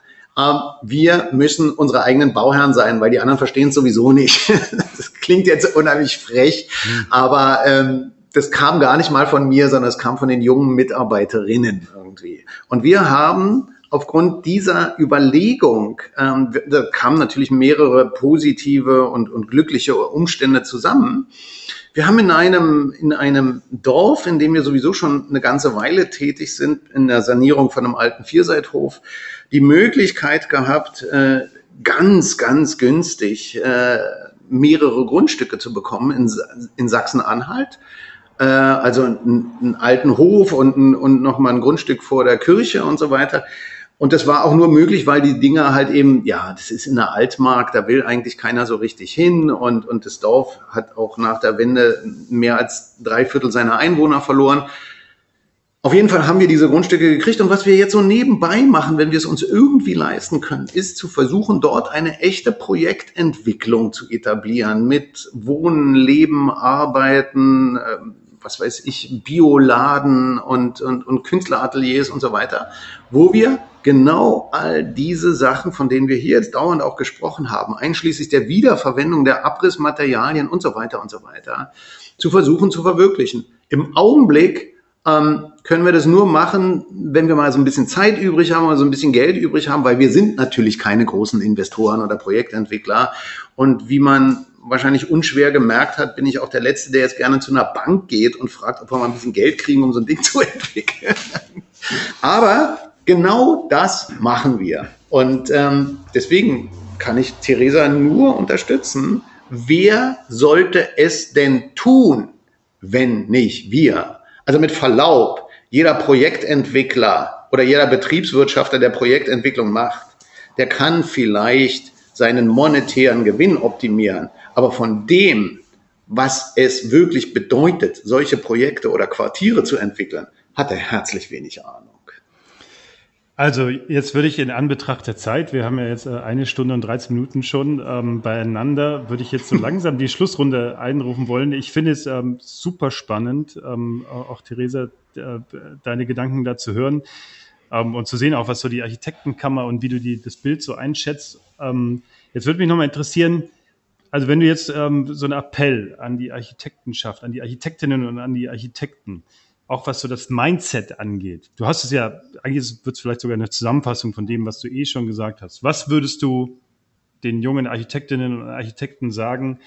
wir müssen unsere eigenen Bauherren sein, weil die anderen verstehen es sowieso nicht. (laughs) das klingt jetzt unheimlich frech, mhm. aber ähm, das kam gar nicht mal von mir, sondern es kam von den jungen Mitarbeiterinnen irgendwie. Und wir haben aufgrund dieser Überlegung, ähm, da kamen natürlich mehrere positive und, und glückliche Umstände zusammen. Wir haben in einem, in einem Dorf, in dem wir sowieso schon eine ganze Weile tätig sind, in der Sanierung von einem alten Vierseithof, die Möglichkeit gehabt, äh, ganz, ganz günstig äh, mehrere Grundstücke zu bekommen in, Sachsen-Anhalt. Äh, also einen, alten Hof und nochmal ein Grundstück vor der Kirche und so weiter. Und das war auch nur möglich, weil die Dinger halt eben, ja, das ist in der Altmark, da will eigentlich keiner so richtig hin und, und das Dorf hat auch nach der Wende mehr als drei Viertel seiner Einwohner verloren. Auf jeden Fall haben wir diese Grundstücke gekriegt und was wir jetzt so nebenbei machen, wenn wir es uns irgendwie leisten können, ist zu versuchen, dort eine echte Projektentwicklung zu etablieren mit Wohnen, Leben, Arbeiten, ähm, was weiß ich, Bioladen und, und, und Künstlerateliers und so weiter, wo wir genau all diese Sachen, von denen wir hier jetzt dauernd auch gesprochen haben, einschließlich der Wiederverwendung der Abrissmaterialien und so weiter und so weiter, zu versuchen zu verwirklichen. Im Augenblick ähm, können wir das nur machen, wenn wir mal so ein bisschen Zeit übrig haben oder so ein bisschen Geld übrig haben, weil wir sind natürlich keine großen Investoren oder Projektentwickler. Und wie man wahrscheinlich unschwer gemerkt hat, bin ich auch der Letzte, der jetzt gerne zu einer Bank geht und fragt, ob wir mal ein bisschen Geld kriegen, um so ein Ding (laughs) zu entwickeln. Aber genau das machen wir. Und ähm, deswegen kann ich Theresa nur unterstützen. Wer sollte es denn tun, wenn nicht wir? Also mit Verlaub, jeder Projektentwickler oder jeder Betriebswirtschafter, der Projektentwicklung macht, der kann vielleicht seinen monetären Gewinn optimieren. Aber von dem, was es wirklich bedeutet, solche Projekte oder Quartiere zu entwickeln, hat er herzlich wenig Ahnung. Also jetzt würde ich in Anbetracht der Zeit, wir haben ja jetzt äh, eine Stunde und 13 Minuten schon ähm, beieinander, würde ich jetzt so (laughs) langsam die Schlussrunde einrufen wollen. Ich finde es ähm, super spannend, ähm, auch Theresa, äh, deine Gedanken da zu hören ähm, und zu sehen, auch was so die Architektenkammer und wie du die, das Bild so einschätzt. Ähm, jetzt würde mich nochmal interessieren, also wenn du jetzt ähm, so einen Appell an die Architektenschaft, an die Architektinnen und an die Architekten, auch was so das Mindset angeht. Du hast es ja, eigentlich wird es vielleicht sogar eine Zusammenfassung von dem, was du eh schon gesagt hast. Was würdest du den jungen Architektinnen und Architekten sagen?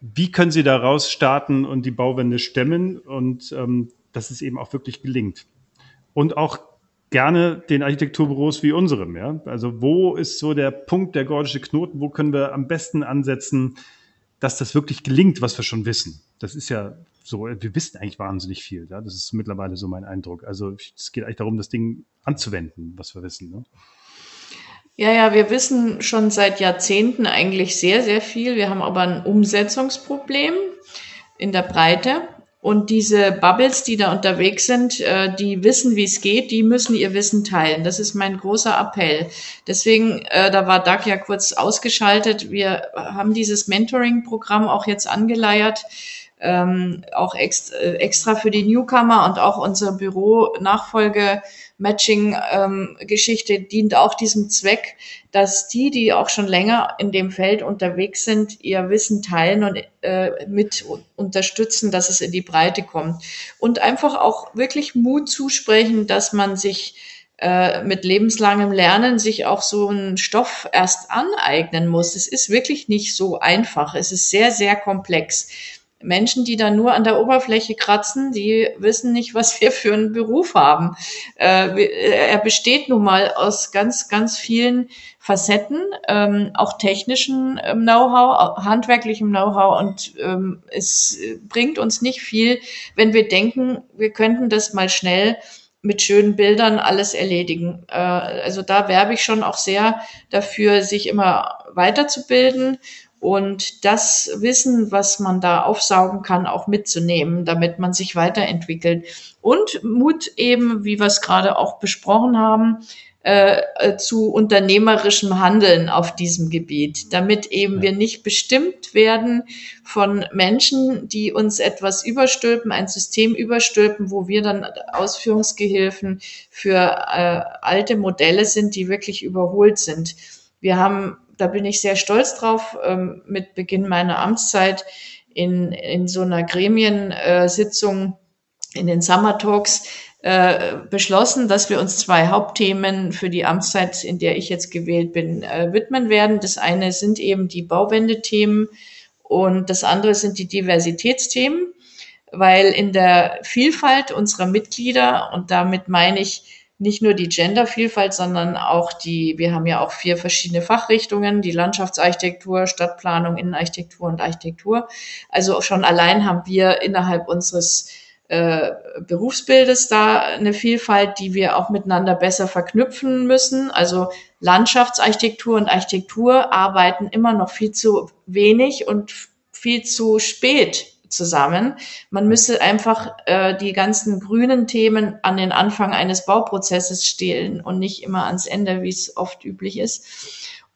Wie können sie daraus starten und die Bauwände stemmen und ähm, dass es eben auch wirklich gelingt? Und auch gerne den Architekturbüros wie unserem. Ja? Also wo ist so der Punkt, der gordische Knoten? Wo können wir am besten ansetzen, dass das wirklich gelingt, was wir schon wissen? Das ist ja so, wir wissen eigentlich wahnsinnig viel. Ja? Das ist mittlerweile so mein Eindruck. Also es geht eigentlich darum, das Ding anzuwenden, was wir wissen. Ne? Ja, ja, wir wissen schon seit Jahrzehnten eigentlich sehr, sehr viel. Wir haben aber ein Umsetzungsproblem in der Breite. Und diese Bubbles, die da unterwegs sind, äh, die wissen, wie es geht, die müssen ihr Wissen teilen. Das ist mein großer Appell. Deswegen, äh, da war Doug ja kurz ausgeschaltet. Wir haben dieses Mentoring-Programm auch jetzt angeleiert ähm, auch extra, äh, extra für die Newcomer und auch unser Büro Nachfolge Matching ähm, dient auch diesem Zweck, dass die, die auch schon länger in dem Feld unterwegs sind, ihr Wissen teilen und äh, mit unterstützen, dass es in die Breite kommt und einfach auch wirklich Mut zusprechen, dass man sich äh, mit lebenslangem Lernen sich auch so einen Stoff erst aneignen muss. Es ist wirklich nicht so einfach. Es ist sehr, sehr komplex. Menschen, die da nur an der Oberfläche kratzen, die wissen nicht, was wir für einen Beruf haben. Äh, er besteht nun mal aus ganz, ganz vielen Facetten, ähm, auch technischen ähm, Know-how, handwerklichem Know-how und ähm, es bringt uns nicht viel, wenn wir denken, wir könnten das mal schnell mit schönen Bildern alles erledigen. Äh, also da werbe ich schon auch sehr dafür, sich immer weiterzubilden und das Wissen, was man da aufsaugen kann, auch mitzunehmen, damit man sich weiterentwickelt. Und Mut eben, wie wir es gerade auch besprochen haben, äh, äh, zu unternehmerischem Handeln auf diesem Gebiet, damit eben ja. wir nicht bestimmt werden von Menschen, die uns etwas überstülpen, ein System überstülpen, wo wir dann Ausführungsgehilfen für äh, alte Modelle sind, die wirklich überholt sind. Wir haben da bin ich sehr stolz drauf, ähm, mit Beginn meiner Amtszeit in, in so einer Gremiensitzung in den Summer Talks äh, beschlossen, dass wir uns zwei Hauptthemen für die Amtszeit, in der ich jetzt gewählt bin, äh, widmen werden. Das eine sind eben die Bauwendethemen und das andere sind die Diversitätsthemen, weil in der Vielfalt unserer Mitglieder, und damit meine ich nicht nur die Gendervielfalt, sondern auch die, wir haben ja auch vier verschiedene Fachrichtungen, die Landschaftsarchitektur, Stadtplanung, Innenarchitektur und Architektur. Also schon allein haben wir innerhalb unseres äh, Berufsbildes da eine Vielfalt, die wir auch miteinander besser verknüpfen müssen. Also Landschaftsarchitektur und Architektur arbeiten immer noch viel zu wenig und viel zu spät zusammen. Man müsse einfach äh, die ganzen grünen Themen an den Anfang eines Bauprozesses stehlen und nicht immer ans Ende, wie es oft üblich ist.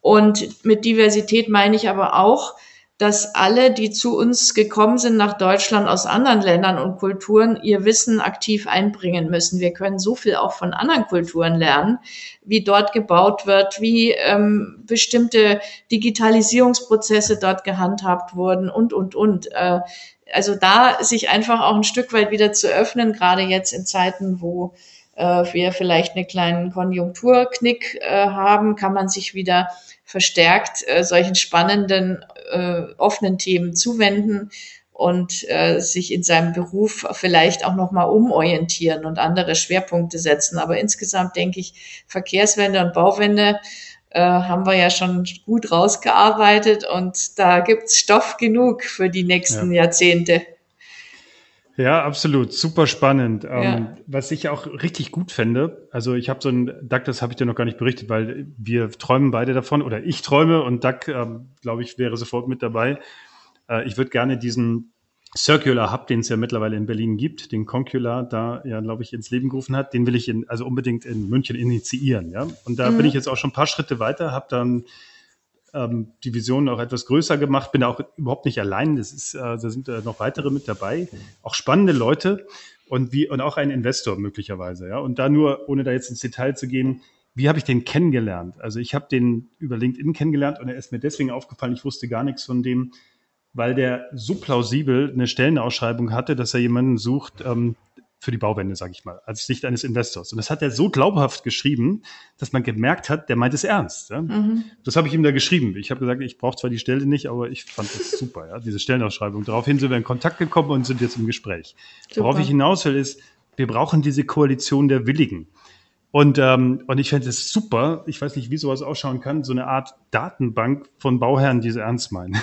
Und mit Diversität meine ich aber auch, dass alle, die zu uns gekommen sind nach Deutschland aus anderen Ländern und Kulturen, ihr Wissen aktiv einbringen müssen. Wir können so viel auch von anderen Kulturen lernen, wie dort gebaut wird, wie ähm, bestimmte Digitalisierungsprozesse dort gehandhabt wurden und, und, und. Äh, also da sich einfach auch ein Stück weit wieder zu öffnen, gerade jetzt in Zeiten, wo äh, wir vielleicht einen kleinen Konjunkturknick äh, haben, kann man sich wieder verstärkt äh, solchen spannenden, äh, offenen Themen zuwenden und äh, sich in seinem Beruf vielleicht auch nochmal umorientieren und andere Schwerpunkte setzen. Aber insgesamt denke ich, Verkehrswende und Bauwende äh, haben wir ja schon gut rausgearbeitet und da gibt's Stoff genug für die nächsten ja. Jahrzehnte. Ja, absolut. Super spannend. Ja. Ähm, was ich auch richtig gut fände, also ich habe so ein, Duck, das habe ich dir noch gar nicht berichtet, weil wir träumen beide davon, oder ich träume und Duck, ähm, glaube ich, wäre sofort mit dabei. Äh, ich würde gerne diesen Circular Hub, den es ja mittlerweile in Berlin gibt, den Concular da ja, glaube ich, ins Leben gerufen hat, den will ich in, also unbedingt in München initiieren. Ja? Und da mhm. bin ich jetzt auch schon ein paar Schritte weiter, habe dann ähm, die Vision auch etwas größer gemacht, bin auch überhaupt nicht allein. Das ist, äh, da sind äh, noch weitere mit dabei, auch spannende Leute und wie und auch ein Investor möglicherweise. Ja? Und da nur, ohne da jetzt ins Detail zu gehen, wie habe ich den kennengelernt? Also ich habe den über LinkedIn kennengelernt und er ist mir deswegen aufgefallen, ich wusste gar nichts von dem, weil der so plausibel eine Stellenausschreibung hatte, dass er jemanden sucht ähm, für die Bauwende, sage ich mal, als Sicht eines Investors. Und das hat er so glaubhaft geschrieben, dass man gemerkt hat, der meint es ernst. Ja? Mhm. Das habe ich ihm da geschrieben. Ich habe gesagt, ich brauche zwar die Stelle nicht, aber ich fand das (laughs) super, ja, diese Stellenausschreibung. Daraufhin sind wir in Kontakt gekommen und sind jetzt im Gespräch. Super. Worauf ich hinaus will, ist, wir brauchen diese Koalition der Willigen. Und, ähm, und ich fände es super, ich weiß nicht, wie sowas ausschauen kann, so eine Art Datenbank von Bauherren, die es ernst meinen.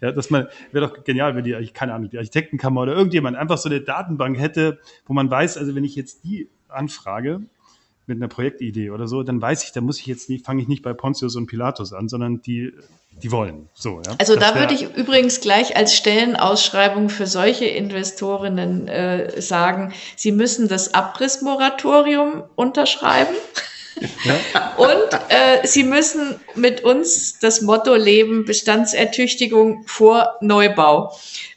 Ja, dass man, wäre doch genial, wenn die, keine Ahnung, die Architektenkammer oder irgendjemand einfach so eine Datenbank hätte, wo man weiß, also wenn ich jetzt die anfrage mit einer Projektidee oder so, dann weiß ich, da muss ich jetzt nicht, fange ich nicht bei Pontius und Pilatus an, sondern die, die wollen. So, ja. Also das da würde ich übrigens gleich als Stellenausschreibung für solche Investorinnen äh, sagen, sie müssen das Abrissmoratorium unterschreiben. Ja. Und äh, Sie müssen mit uns das Motto leben, Bestandsertüchtigung vor Neubau.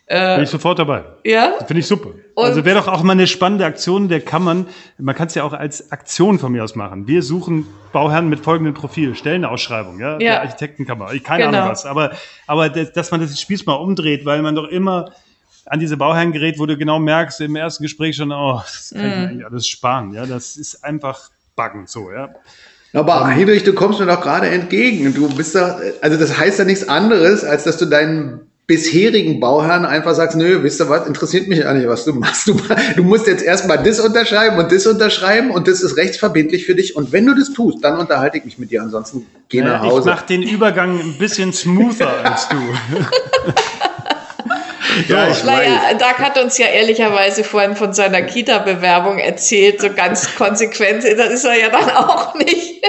Äh, Bin ich sofort dabei. Ja. Finde ich super. Und also wäre doch auch mal eine spannende Aktion der Kammern. Man kann es ja auch als Aktion von mir aus machen. Wir suchen Bauherren mit folgendem Profil, Stellenausschreibung, ja, ja. der Architektenkammer. Keine genau. Ahnung was. Aber, aber das, dass man das Spiel mal umdreht, weil man doch immer an diese Bauherren gerät, wo du genau merkst im ersten Gespräch schon, oh, das kann mm. ich eigentlich alles sparen. Ja, das ist einfach buggen, so, ja. Aber Heinrich, du kommst mir doch gerade entgegen. Du bist da, also das heißt ja nichts anderes, als dass du deinen bisherigen Bauherrn einfach sagst, nö, wisst ihr was, interessiert mich ja nicht, was du machst. Du, du musst jetzt erstmal das unterschreiben und das unterschreiben und das ist rechtsverbindlich für dich. Und wenn du das tust, dann unterhalte ich mich mit dir. Ansonsten geh naja, nach Hause. Ich mach den Übergang ein bisschen smoother als du. (laughs) ja, ich naja, weiß. Doug hat uns ja ehrlicherweise vorhin von seiner Kita-Bewerbung erzählt, so ganz konsequent. Das ist er ja dann auch nicht.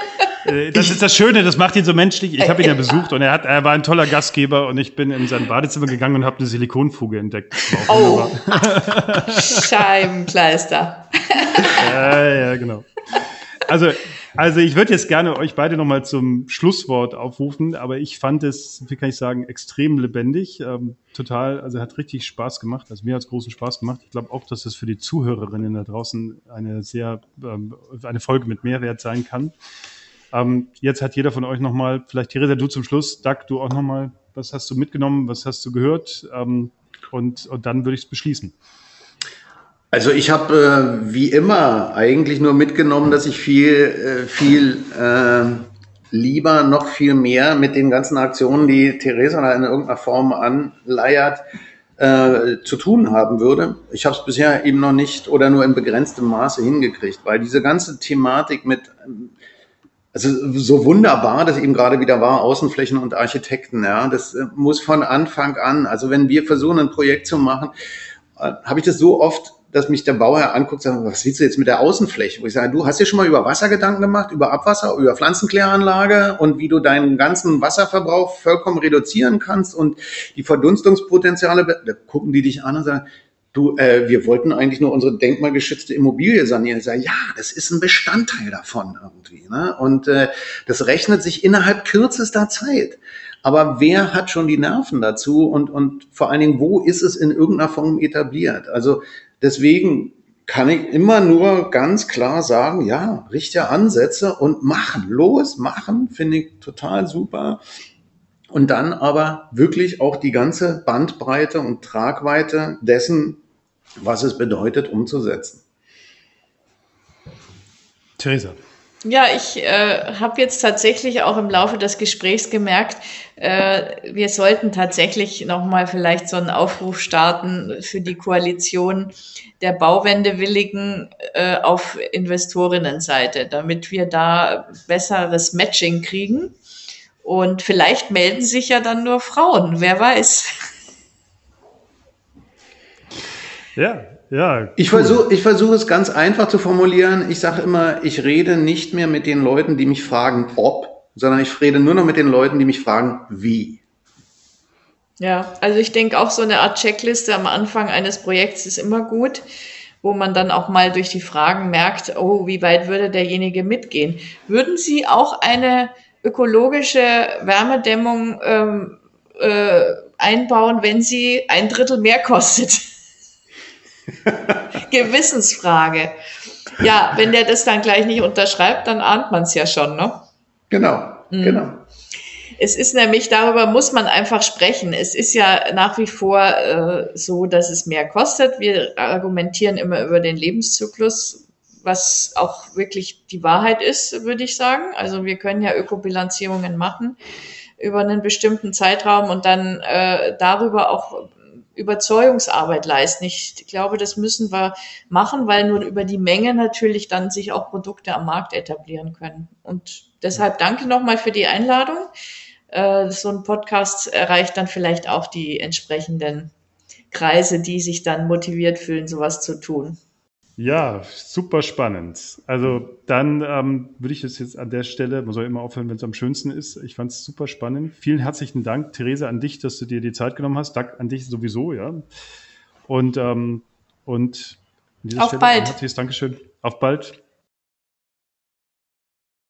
Äh, das ist das Schöne, das macht ihn so menschlich. Ich habe ihn ja besucht und er, hat, er war ein toller Gastgeber und ich bin in sein Badezimmer gegangen und habe eine Silikonfuge entdeckt. Oh, Scheibenkleister. (laughs) ja, ja, genau. Also also ich würde jetzt gerne euch beide nochmal zum Schlusswort aufrufen, aber ich fand es, wie kann ich sagen, extrem lebendig. Ähm, total, also hat richtig Spaß gemacht. Also mir hat es großen Spaß gemacht. Ich glaube auch, dass es für die Zuhörerinnen da draußen eine sehr, ähm, eine Folge mit Mehrwert sein kann. Ähm, jetzt hat jeder von euch nochmal, vielleicht Theresa, du zum Schluss, Doug, du auch nochmal, was hast du mitgenommen, was hast du gehört? Ähm, und, und dann würde ich es beschließen. Also ich habe äh, wie immer eigentlich nur mitgenommen, dass ich viel, äh, viel äh, lieber noch viel mehr mit den ganzen Aktionen, die Theresa in irgendeiner Form anleiert, äh, zu tun haben würde. Ich habe es bisher eben noch nicht oder nur in begrenztem Maße hingekriegt, weil diese ganze Thematik mit also so wunderbar das eben gerade wieder war, Außenflächen und Architekten, ja, das äh, muss von Anfang an, also wenn wir versuchen, ein Projekt zu machen, äh, habe ich das so oft dass mich der Bauherr anguckt und sagt, was willst du jetzt mit der Außenfläche? Wo ich sage, du hast dir schon mal über Wasser Gedanken gemacht, über Abwasser, über Pflanzenkläranlage und wie du deinen ganzen Wasserverbrauch vollkommen reduzieren kannst und die Verdunstungspotenziale, da gucken die dich an und sagen, du, äh, wir wollten eigentlich nur unsere denkmalgeschützte Immobilie sanieren. Ich sage, ja, das ist ein Bestandteil davon irgendwie. Ne? Und äh, das rechnet sich innerhalb kürzester Zeit. Aber wer hat schon die Nerven dazu und, und vor allen Dingen, wo ist es in irgendeiner Form etabliert? Also deswegen kann ich immer nur ganz klar sagen, ja, richtige Ansätze und machen, los, machen, finde ich total super. Und dann aber wirklich auch die ganze Bandbreite und Tragweite dessen, was es bedeutet, umzusetzen. Theresa. Ja, ich äh, habe jetzt tatsächlich auch im Laufe des Gesprächs gemerkt, äh, wir sollten tatsächlich nochmal vielleicht so einen Aufruf starten für die Koalition der Bauwendewilligen äh, auf Investorinnenseite, damit wir da besseres Matching kriegen. Und vielleicht melden sich ja dann nur Frauen, wer weiß. Ja, ja. Ich versuche ich versuche es ganz einfach zu formulieren. Ich sage immer, ich rede nicht mehr mit den Leuten, die mich fragen, ob, sondern ich rede nur noch mit den Leuten, die mich fragen, wie. Ja, also ich denke auch so eine Art Checkliste am Anfang eines Projekts ist immer gut, wo man dann auch mal durch die Fragen merkt, oh, wie weit würde derjenige mitgehen? Würden Sie auch eine ökologische Wärmedämmung ähm, äh, einbauen, wenn sie ein Drittel mehr kostet? (laughs) Gewissensfrage. Ja, wenn der das dann gleich nicht unterschreibt, dann ahnt man es ja schon, ne? Genau, mhm. genau. Es ist nämlich, darüber muss man einfach sprechen. Es ist ja nach wie vor äh, so, dass es mehr kostet. Wir argumentieren immer über den Lebenszyklus, was auch wirklich die Wahrheit ist, würde ich sagen. Also wir können ja Ökobilanzierungen machen über einen bestimmten Zeitraum und dann äh, darüber auch Überzeugungsarbeit leisten. Ich glaube, das müssen wir machen, weil nur über die Menge natürlich dann sich auch Produkte am Markt etablieren können. Und deshalb danke nochmal für die Einladung. Äh, so ein Podcast erreicht dann vielleicht auch die entsprechenden Kreise, die sich dann motiviert fühlen, sowas zu tun. Ja, super spannend. Also dann ähm, würde ich es jetzt an der Stelle, man soll immer aufhören, wenn es am schönsten ist. Ich fand es super spannend. Vielen herzlichen Dank, Therese, an dich, dass du dir die Zeit genommen hast. Dank an dich sowieso, ja. Und, ähm, und an dieser Auf Stelle bald. herzliches Dankeschön. Auf bald.